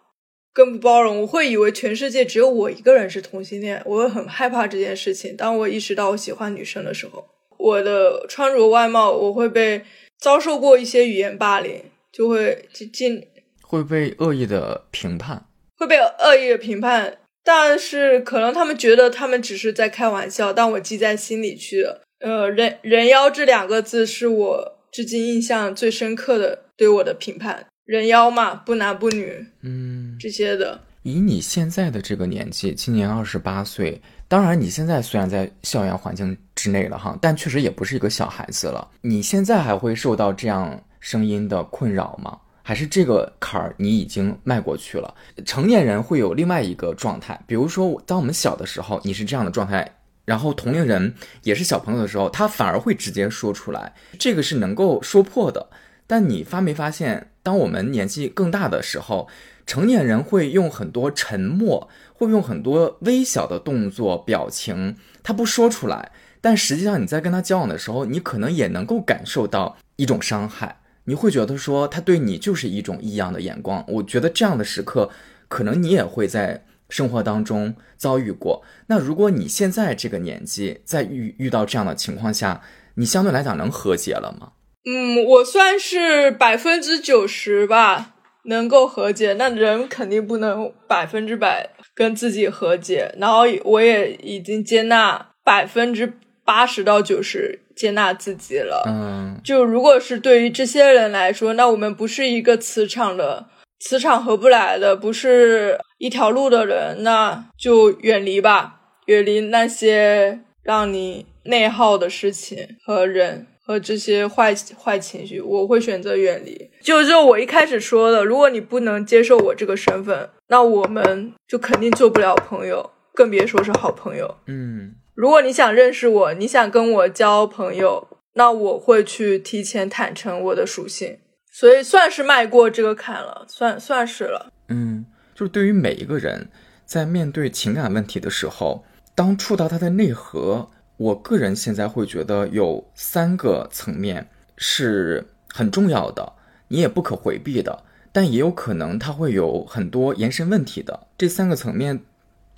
更不包容，我会以为全世界只有我一个人是同性恋，我会很害怕这件事情。当我意识到我喜欢女生的时候，我的穿着外貌，我会被遭受过一些语言霸凌，就会进会被恶意的评判。会被恶意的评判，但是可能他们觉得他们只是在开玩笑，但我记在心里去了。呃，人人妖这两个字是我至今印象最深刻的对我的评判。人妖嘛，不男不女，嗯，这些的。以你现在的这个年纪，今年二十八岁，当然你现在虽然在校园环境之内了哈，但确实也不是一个小孩子了。你现在还会受到这样声音的困扰吗？还是这个坎儿你已经迈过去了。成年人会有另外一个状态，比如说，当我们小的时候，你是这样的状态，然后同龄人也是小朋友的时候，他反而会直接说出来，这个是能够说破的。但你发没发现，当我们年纪更大的时候，成年人会用很多沉默，会用很多微小的动作、表情，他不说出来，但实际上你在跟他交往的时候，你可能也能够感受到一种伤害。你会觉得说他对你就是一种异样的眼光，我觉得这样的时刻，可能你也会在生活当中遭遇过。那如果你现在这个年纪在遇遇到这样的情况下，你相对来讲能和解了吗？嗯，我算是百分之九十吧，能够和解。那人肯定不能百分之百跟自己和解，然后我也已经接纳百分之八十到九十。接纳自己了，嗯，就如果是对于这些人来说，那我们不是一个磁场的，磁场合不来的，不是一条路的人，那就远离吧，远离那些让你内耗的事情和人和这些坏坏情绪，我会选择远离。就就我一开始说的，如果你不能接受我这个身份，那我们就肯定做不了朋友，更别说是好朋友。嗯。如果你想认识我，你想跟我交朋友，那我会去提前坦诚我的属性，所以算是迈过这个坎了，算算是了。嗯，就是对于每一个人在面对情感问题的时候，当触到它的内核，我个人现在会觉得有三个层面是很重要的，你也不可回避的，但也有可能它会有很多延伸问题的。这三个层面。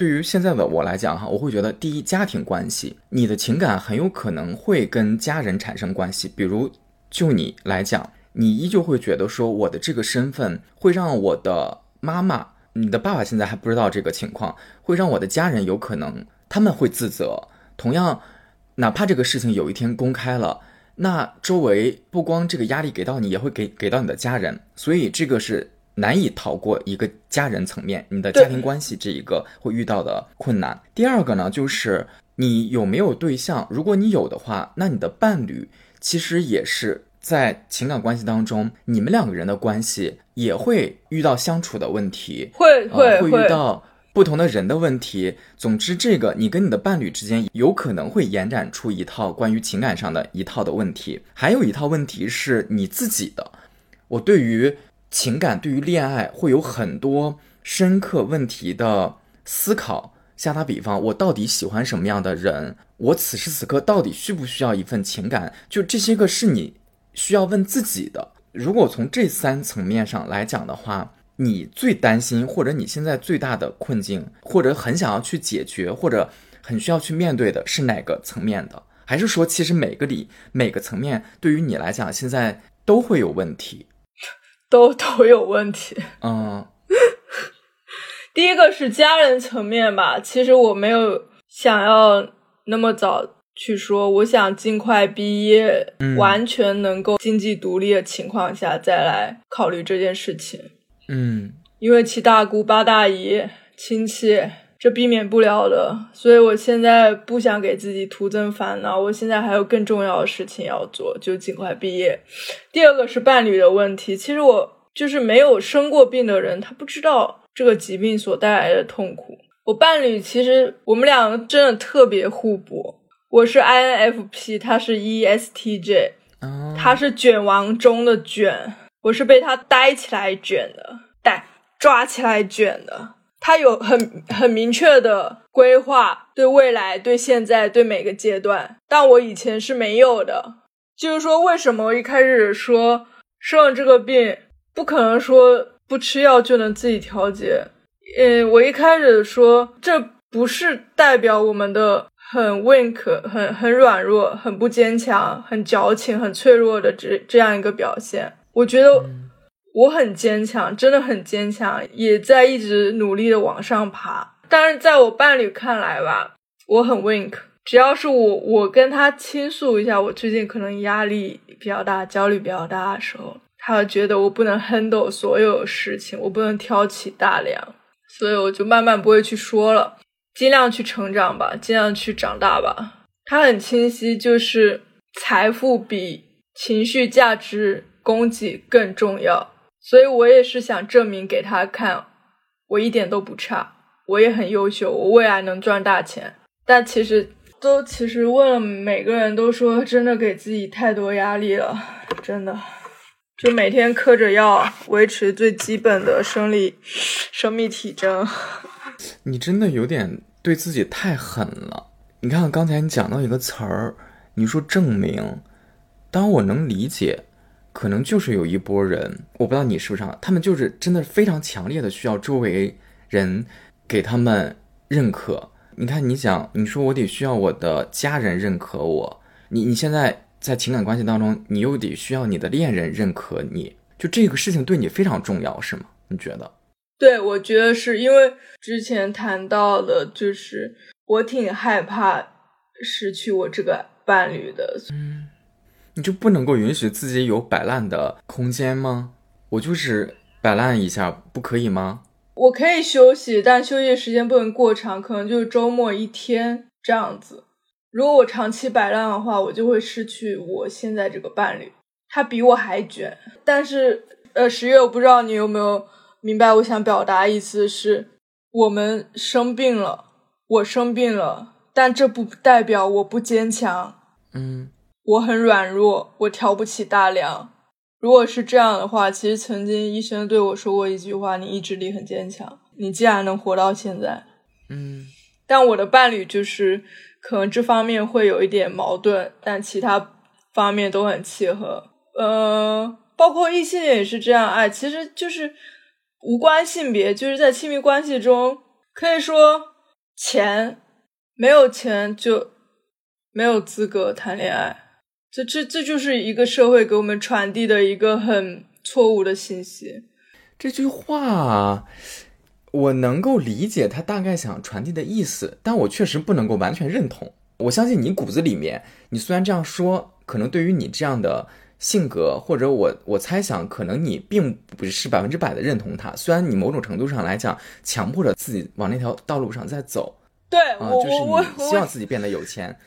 对于现在的我来讲，哈，我会觉得，第一，家庭关系，你的情感很有可能会跟家人产生关系。比如，就你来讲，你依旧会觉得说，我的这个身份会让我的妈妈，你的爸爸现在还不知道这个情况，会让我的家人有可能他们会自责。同样，哪怕这个事情有一天公开了，那周围不光这个压力给到你，也会给给到你的家人。所以，这个是。难以逃过一个家人层面，你的家庭关系这一个会遇到的困难。第二个呢，就是你有没有对象？如果你有的话，那你的伴侣其实也是在情感关系当中，你们两个人的关系也会遇到相处的问题，会会会遇到不同的人的问题。总之，这个你跟你的伴侣之间有可能会延展出一套关于情感上的一套的问题，还有一套问题是你自己的。我对于。情感对于恋爱会有很多深刻问题的思考。下打比方，我到底喜欢什么样的人？我此时此刻到底需不需要一份情感？就这些个是你需要问自己的。如果从这三层面上来讲的话，你最担心或者你现在最大的困境，或者很想要去解决，或者很需要去面对的是哪个层面的？还是说，其实每个里每个层面对于你来讲，现在都会有问题？都 <laughs> 都有问题。嗯，<laughs> 第一个是家人层面吧，其实我没有想要那么早去说，我想尽快毕业，完全能够经济独立的情况下再来考虑这件事情。嗯，因为七大姑八大姨亲戚。这避免不了的，所以我现在不想给自己徒增烦恼。我现在还有更重要的事情要做，就尽快毕业。第二个是伴侣的问题，其实我就是没有生过病的人，他不知道这个疾病所带来的痛苦。我伴侣其实我们两个真的特别互补，我是 INFP，他是 ESTJ，他是卷王中的卷，我是被他逮起来卷的，逮抓起来卷的。他有很很明确的规划，对未来、对现在、对每个阶段，但我以前是没有的。就是说，为什么我一开始说生了这个病，不可能说不吃药就能自己调节？嗯，我一开始说，这不是代表我们的很 weak、很很软弱、很不坚强、很矫情、很脆弱的这这样一个表现。我觉得。我很坚强，真的很坚强，也在一直努力的往上爬。但是在我伴侣看来吧，我很 wink。只要是我，我跟他倾诉一下，我最近可能压力比较大、焦虑比较大的时候，他觉得我不能 handle 所有事情，我不能挑起大梁，所以我就慢慢不会去说了，尽量去成长吧，尽量去长大吧。他很清晰，就是财富比情绪价值供给更重要。所以我也是想证明给他看，我一点都不差，我也很优秀，我未来能赚大钱。但其实都其实问了每个人都说，真的给自己太多压力了，真的，就每天嗑着药维持最基本的生理生命体征。<laughs> 你真的有点对自己太狠了。你看刚才你讲到一个词儿，你说证明，当我能理解。可能就是有一波人，我不知道你是不是，他们就是真的非常强烈的需要周围人给他们认可。你看，你想，你说我得需要我的家人认可我，你你现在在情感关系当中，你又得需要你的恋人认可你，就这个事情对你非常重要，是吗？你觉得？对，我觉得是因为之前谈到的，就是我挺害怕失去我这个伴侣的。嗯。你就不能够允许自己有摆烂的空间吗？我就是摆烂一下，不可以吗？我可以休息，但休息时间不能过长，可能就是周末一天这样子。如果我长期摆烂的话，我就会失去我现在这个伴侣，他比我还卷。但是，呃，十月，我不知道你有没有明白我想表达意思是，我们生病了，我生病了，但这不代表我不坚强。嗯。我很软弱，我挑不起大梁。如果是这样的话，其实曾经医生对我说过一句话：“你意志力很坚强。”你既然能活到现在，嗯，但我的伴侣就是可能这方面会有一点矛盾，但其他方面都很契合。呃，包括异性恋也是这样，哎，其实就是无关性别，就是在亲密关系中，可以说钱没有钱就没有资格谈恋爱。这这这就是一个社会给我们传递的一个很错误的信息。这句话我能够理解他大概想传递的意思，但我确实不能够完全认同。我相信你骨子里面，你虽然这样说，可能对于你这样的性格，或者我我猜想，可能你并不是百分之百的认同他。虽然你某种程度上来讲，强迫着自己往那条道路上在走，对就是希望自己变得有钱，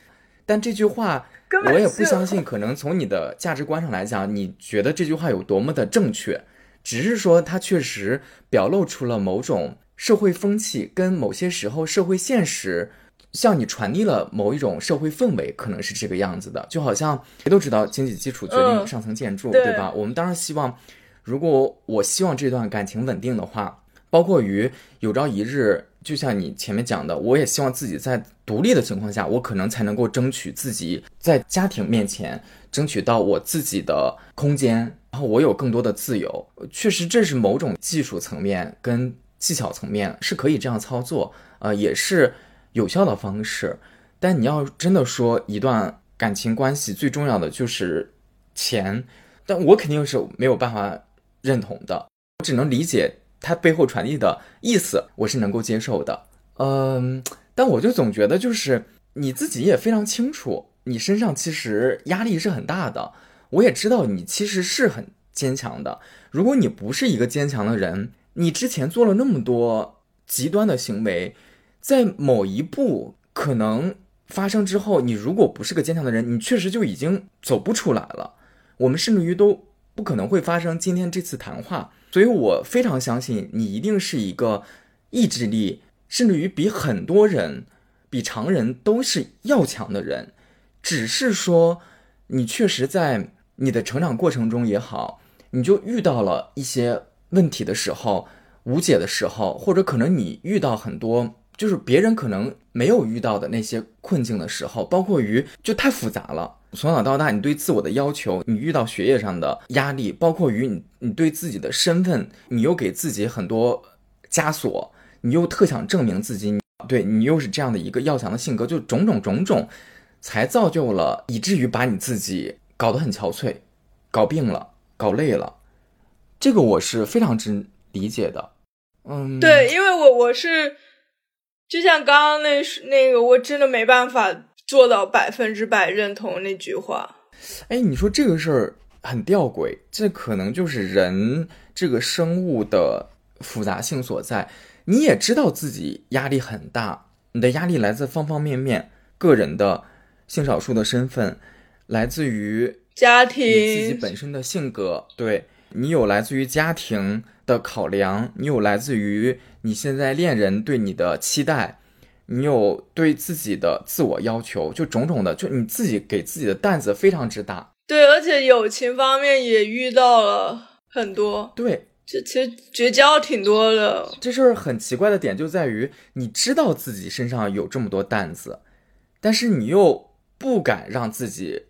但这句话。我也不相信，可能从你的价值观上来讲，你觉得这句话有多么的正确，只是说它确实表露出了某种社会风气跟某些时候社会现实，向你传递了某一种社会氛围，可能是这个样子的。就好像谁都知道经济基础决定上层建筑，对吧？我们当然希望，如果我希望这段感情稳定的话，包括于有朝一日。就像你前面讲的，我也希望自己在独立的情况下，我可能才能够争取自己在家庭面前争取到我自己的空间，然后我有更多的自由。确实，这是某种技术层面跟技巧层面是可以这样操作，呃，也是有效的方式。但你要真的说一段感情关系最重要的就是钱，但我肯定是没有办法认同的，我只能理解。它背后传递的意思，我是能够接受的，嗯，但我就总觉得，就是你自己也非常清楚，你身上其实压力是很大的。我也知道你其实是很坚强的。如果你不是一个坚强的人，你之前做了那么多极端的行为，在某一步可能发生之后，你如果不是个坚强的人，你确实就已经走不出来了。我们甚至于都不可能会发生今天这次谈话。所以我非常相信你一定是一个意志力，甚至于比很多人、比常人都是要强的人。只是说，你确实在你的成长过程中也好，你就遇到了一些问题的时候、无解的时候，或者可能你遇到很多就是别人可能没有遇到的那些困境的时候，包括于就太复杂了。从小到大，你对自我的要求，你遇到学业上的压力，包括于你，你对自己的身份，你又给自己很多枷锁，你又特想证明自己，对你又是这样的一个要强的性格，就种种种种，才造就了，以至于把你自己搞得很憔悴，搞病了，搞累了。这个我是非常之理解的。嗯，对，因为我我是，就像刚刚那那个，我真的没办法。做到百分之百认同那句话，哎，你说这个事儿很吊诡，这可能就是人这个生物的复杂性所在。你也知道自己压力很大，你的压力来自方方面面，个人的性少数的身份，来自于家庭，你自己本身的性格，对你有来自于家庭的考量，你有来自于你现在恋人对你的期待。你有对自己的自我要求，就种种的，就你自己给自己的担子非常之大。对，而且友情方面也遇到了很多。对，这其实绝交挺多的。这事儿很奇怪的点就在于，你知道自己身上有这么多担子，但是你又不敢让自己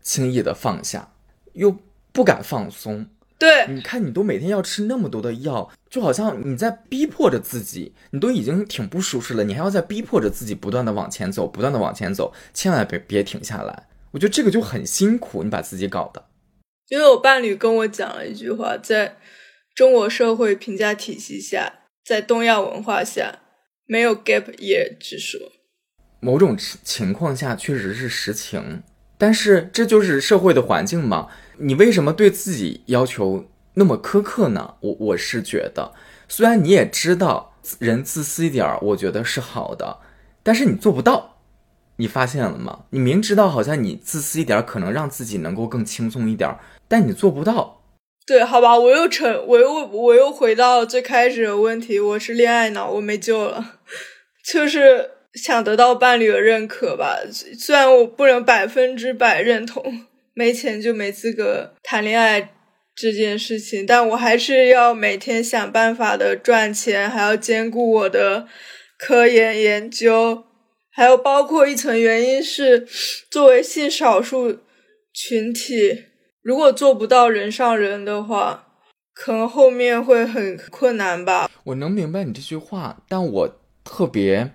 轻易的放下，又不敢放松。对，你看，你都每天要吃那么多的药，就好像你在逼迫着自己，你都已经挺不舒适了，你还要再逼迫着自己不断的往前走，不断的往前走，千万别别停下来。我觉得这个就很辛苦，你把自己搞的。因为我伴侣跟我讲了一句话，在中国社会评价体系下，在东亚文化下，没有 gap year 之说。某种情况下确实是实情，但是这就是社会的环境嘛。你为什么对自己要求那么苛刻呢？我我是觉得，虽然你也知道人自私一点儿，我觉得是好的，但是你做不到。你发现了吗？你明知道好像你自私一点可能让自己能够更轻松一点，但你做不到。对，好吧，我又成，我又我又回到最开始的问题，我是恋爱脑，我没救了，<laughs> 就是想得到伴侣的认可吧。虽然我不能百分之百认同。没钱就没资格谈恋爱，这件事情，但我还是要每天想办法的赚钱，还要兼顾我的科研研究，还有包括一层原因是，作为性少数群体，如果做不到人上人的话，可能后面会很困难吧。我能明白你这句话，但我特别，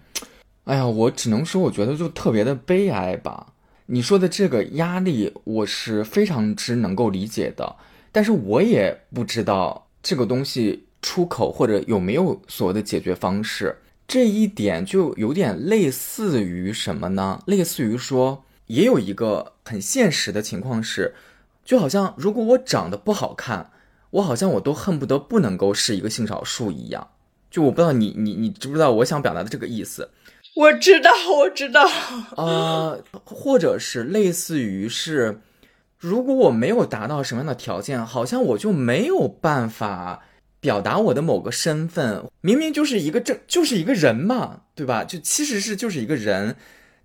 哎呀，我只能说，我觉得就特别的悲哀吧。你说的这个压力，我是非常之能够理解的。但是我也不知道这个东西出口或者有没有所谓的解决方式，这一点就有点类似于什么呢？类似于说，也有一个很现实的情况是，就好像如果我长得不好看，我好像我都恨不得不能够是一个性少数一样。就我不知道你你你知不知道我想表达的这个意思？我知道，我知道。呃，或者是类似于是。如果我没有达到什么样的条件，好像我就没有办法表达我的某个身份。明明就是一个正，就是一个人嘛，对吧？就其实是就是一个人，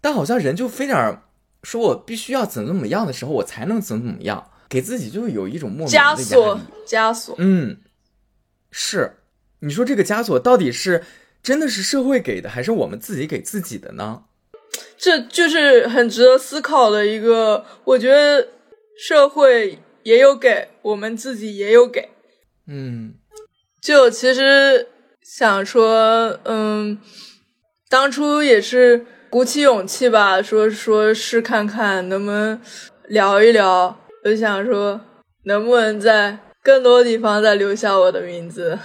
但好像人就非得说我必须要怎么怎么样的时候，我才能怎么怎么样，给自己就有一种莫名的枷锁。枷锁。嗯，是。你说这个枷锁到底是真的是社会给的，还是我们自己给自己的呢？这就是很值得思考的一个，我觉得。社会也有给我们自己也有给，嗯，就其实想说，嗯，当初也是鼓起勇气吧，说说试看看能不能聊一聊，就想说能不能在更多地方再留下我的名字。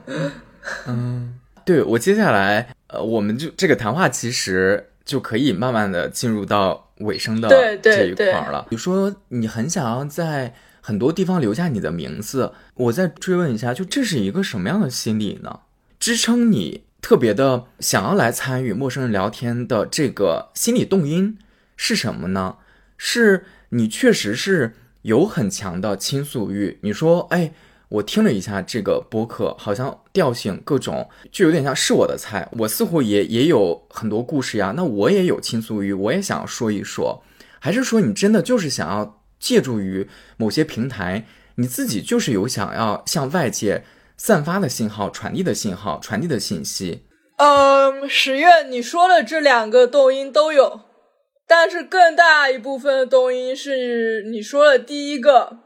<laughs> 嗯，对我接下来，呃，我们就这个谈话其实就可以慢慢的进入到。尾声的这一块了。比如说，你很想要在很多地方留下你的名字，我再追问一下，就这是一个什么样的心理呢？支撑你特别的想要来参与陌生人聊天的这个心理动因是什么呢？是你确实是有很强的倾诉欲。你说，哎。我听了一下这个播客，好像调性各种就有点像是我的菜。我似乎也也有很多故事呀，那我也有倾诉欲，我也想要说一说。还是说你真的就是想要借助于某些平台，你自己就是有想要向外界散发的信号、传递的信号、传递的信息？嗯，十月你说的这两个动因都有，但是更大一部分的动因是你说的第一个。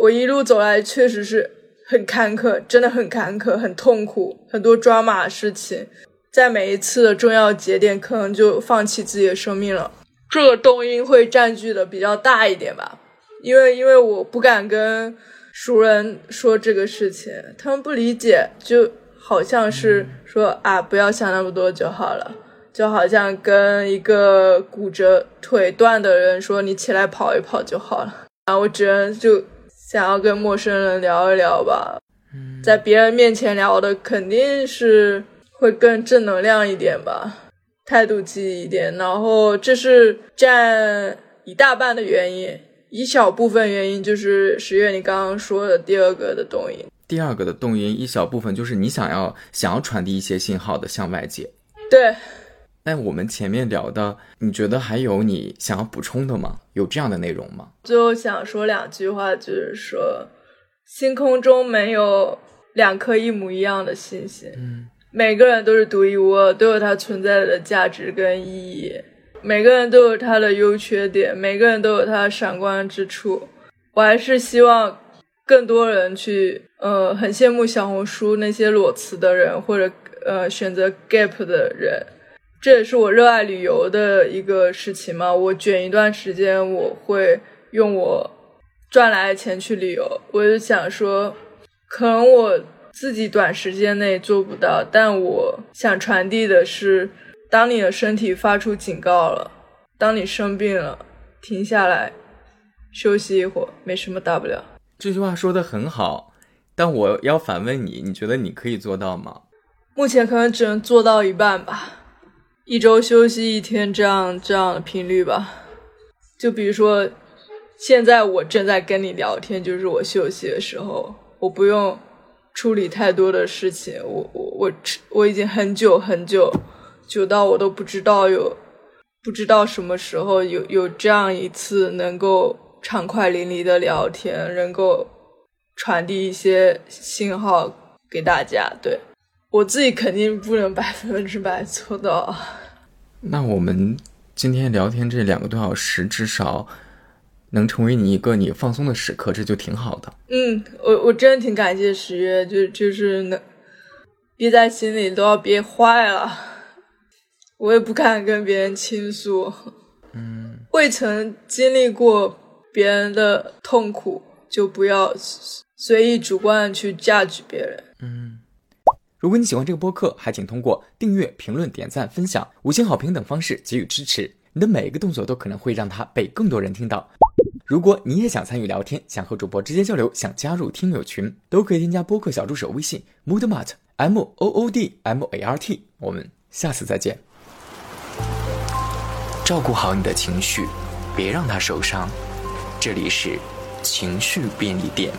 我一路走来确实是。很坎坷，真的很坎坷，很痛苦，很多抓马的事情，在每一次的重要节点，可能就放弃自己的生命了。这个动因会占据的比较大一点吧，因为因为我不敢跟熟人说这个事情，他们不理解，就好像是说啊，不要想那么多就好了，就好像跟一个骨折腿断的人说，你起来跑一跑就好了啊，我只能就。想要跟陌生人聊一聊吧，嗯在别人面前聊的肯定是会更正能量一点吧，态度积极一点。然后这是占一大半的原因，一小部分原因就是十月你刚刚说的第二个的动因。第二个的动因一小部分就是你想要想要传递一些信号的向外界。对。那我们前面聊的，你觉得还有你想要补充的吗？有这样的内容吗？最后想说两句话，就是说，星空中没有两颗一模一样的星星，嗯，每个人都是独一无二，都有它存在的价值跟意义，每个人都有他的优缺点，每个人都有他的闪光之处。我还是希望更多人去，呃，很羡慕小红书那些裸辞的人，或者呃选择 gap 的人。这也是我热爱旅游的一个事情嘛。我卷一段时间，我会用我赚来的钱去旅游。我就想说，可能我自己短时间内做不到，但我想传递的是：当你的身体发出警告了，当你生病了，停下来休息一会儿，没什么大不了。这句话说的很好，但我要反问你：你觉得你可以做到吗？目前可能只能做到一半吧。一周休息一天，这样这样的频率吧。就比如说，现在我正在跟你聊天，就是我休息的时候，我不用处理太多的事情。我我我我已经很久很久，久到我都不知道有不知道什么时候有有这样一次能够畅快淋漓的聊天，能够传递一些信号给大家。对我自己肯定不能百分之百做到。那我们今天聊天这两个多小时，至少能成为你一个你放松的时刻，这就挺好的。嗯，我我真的挺感谢十月，就就是能憋在心里都要憋坏了，我也不敢跟别人倾诉。嗯，未曾经历过别人的痛苦，就不要随意主观的去 judge 别人。嗯。如果你喜欢这个播客，还请通过订阅、评论、点赞、分享、五星好评等方式给予支持。你的每一个动作都可能会让它被更多人听到。如果你也想参与聊天，想和主播直接交流，想加入听友群，都可以添加播客小助手微信 moodmart m o o d m a r t。我们下次再见。照顾好你的情绪，别让它受伤。这里是情绪便利店。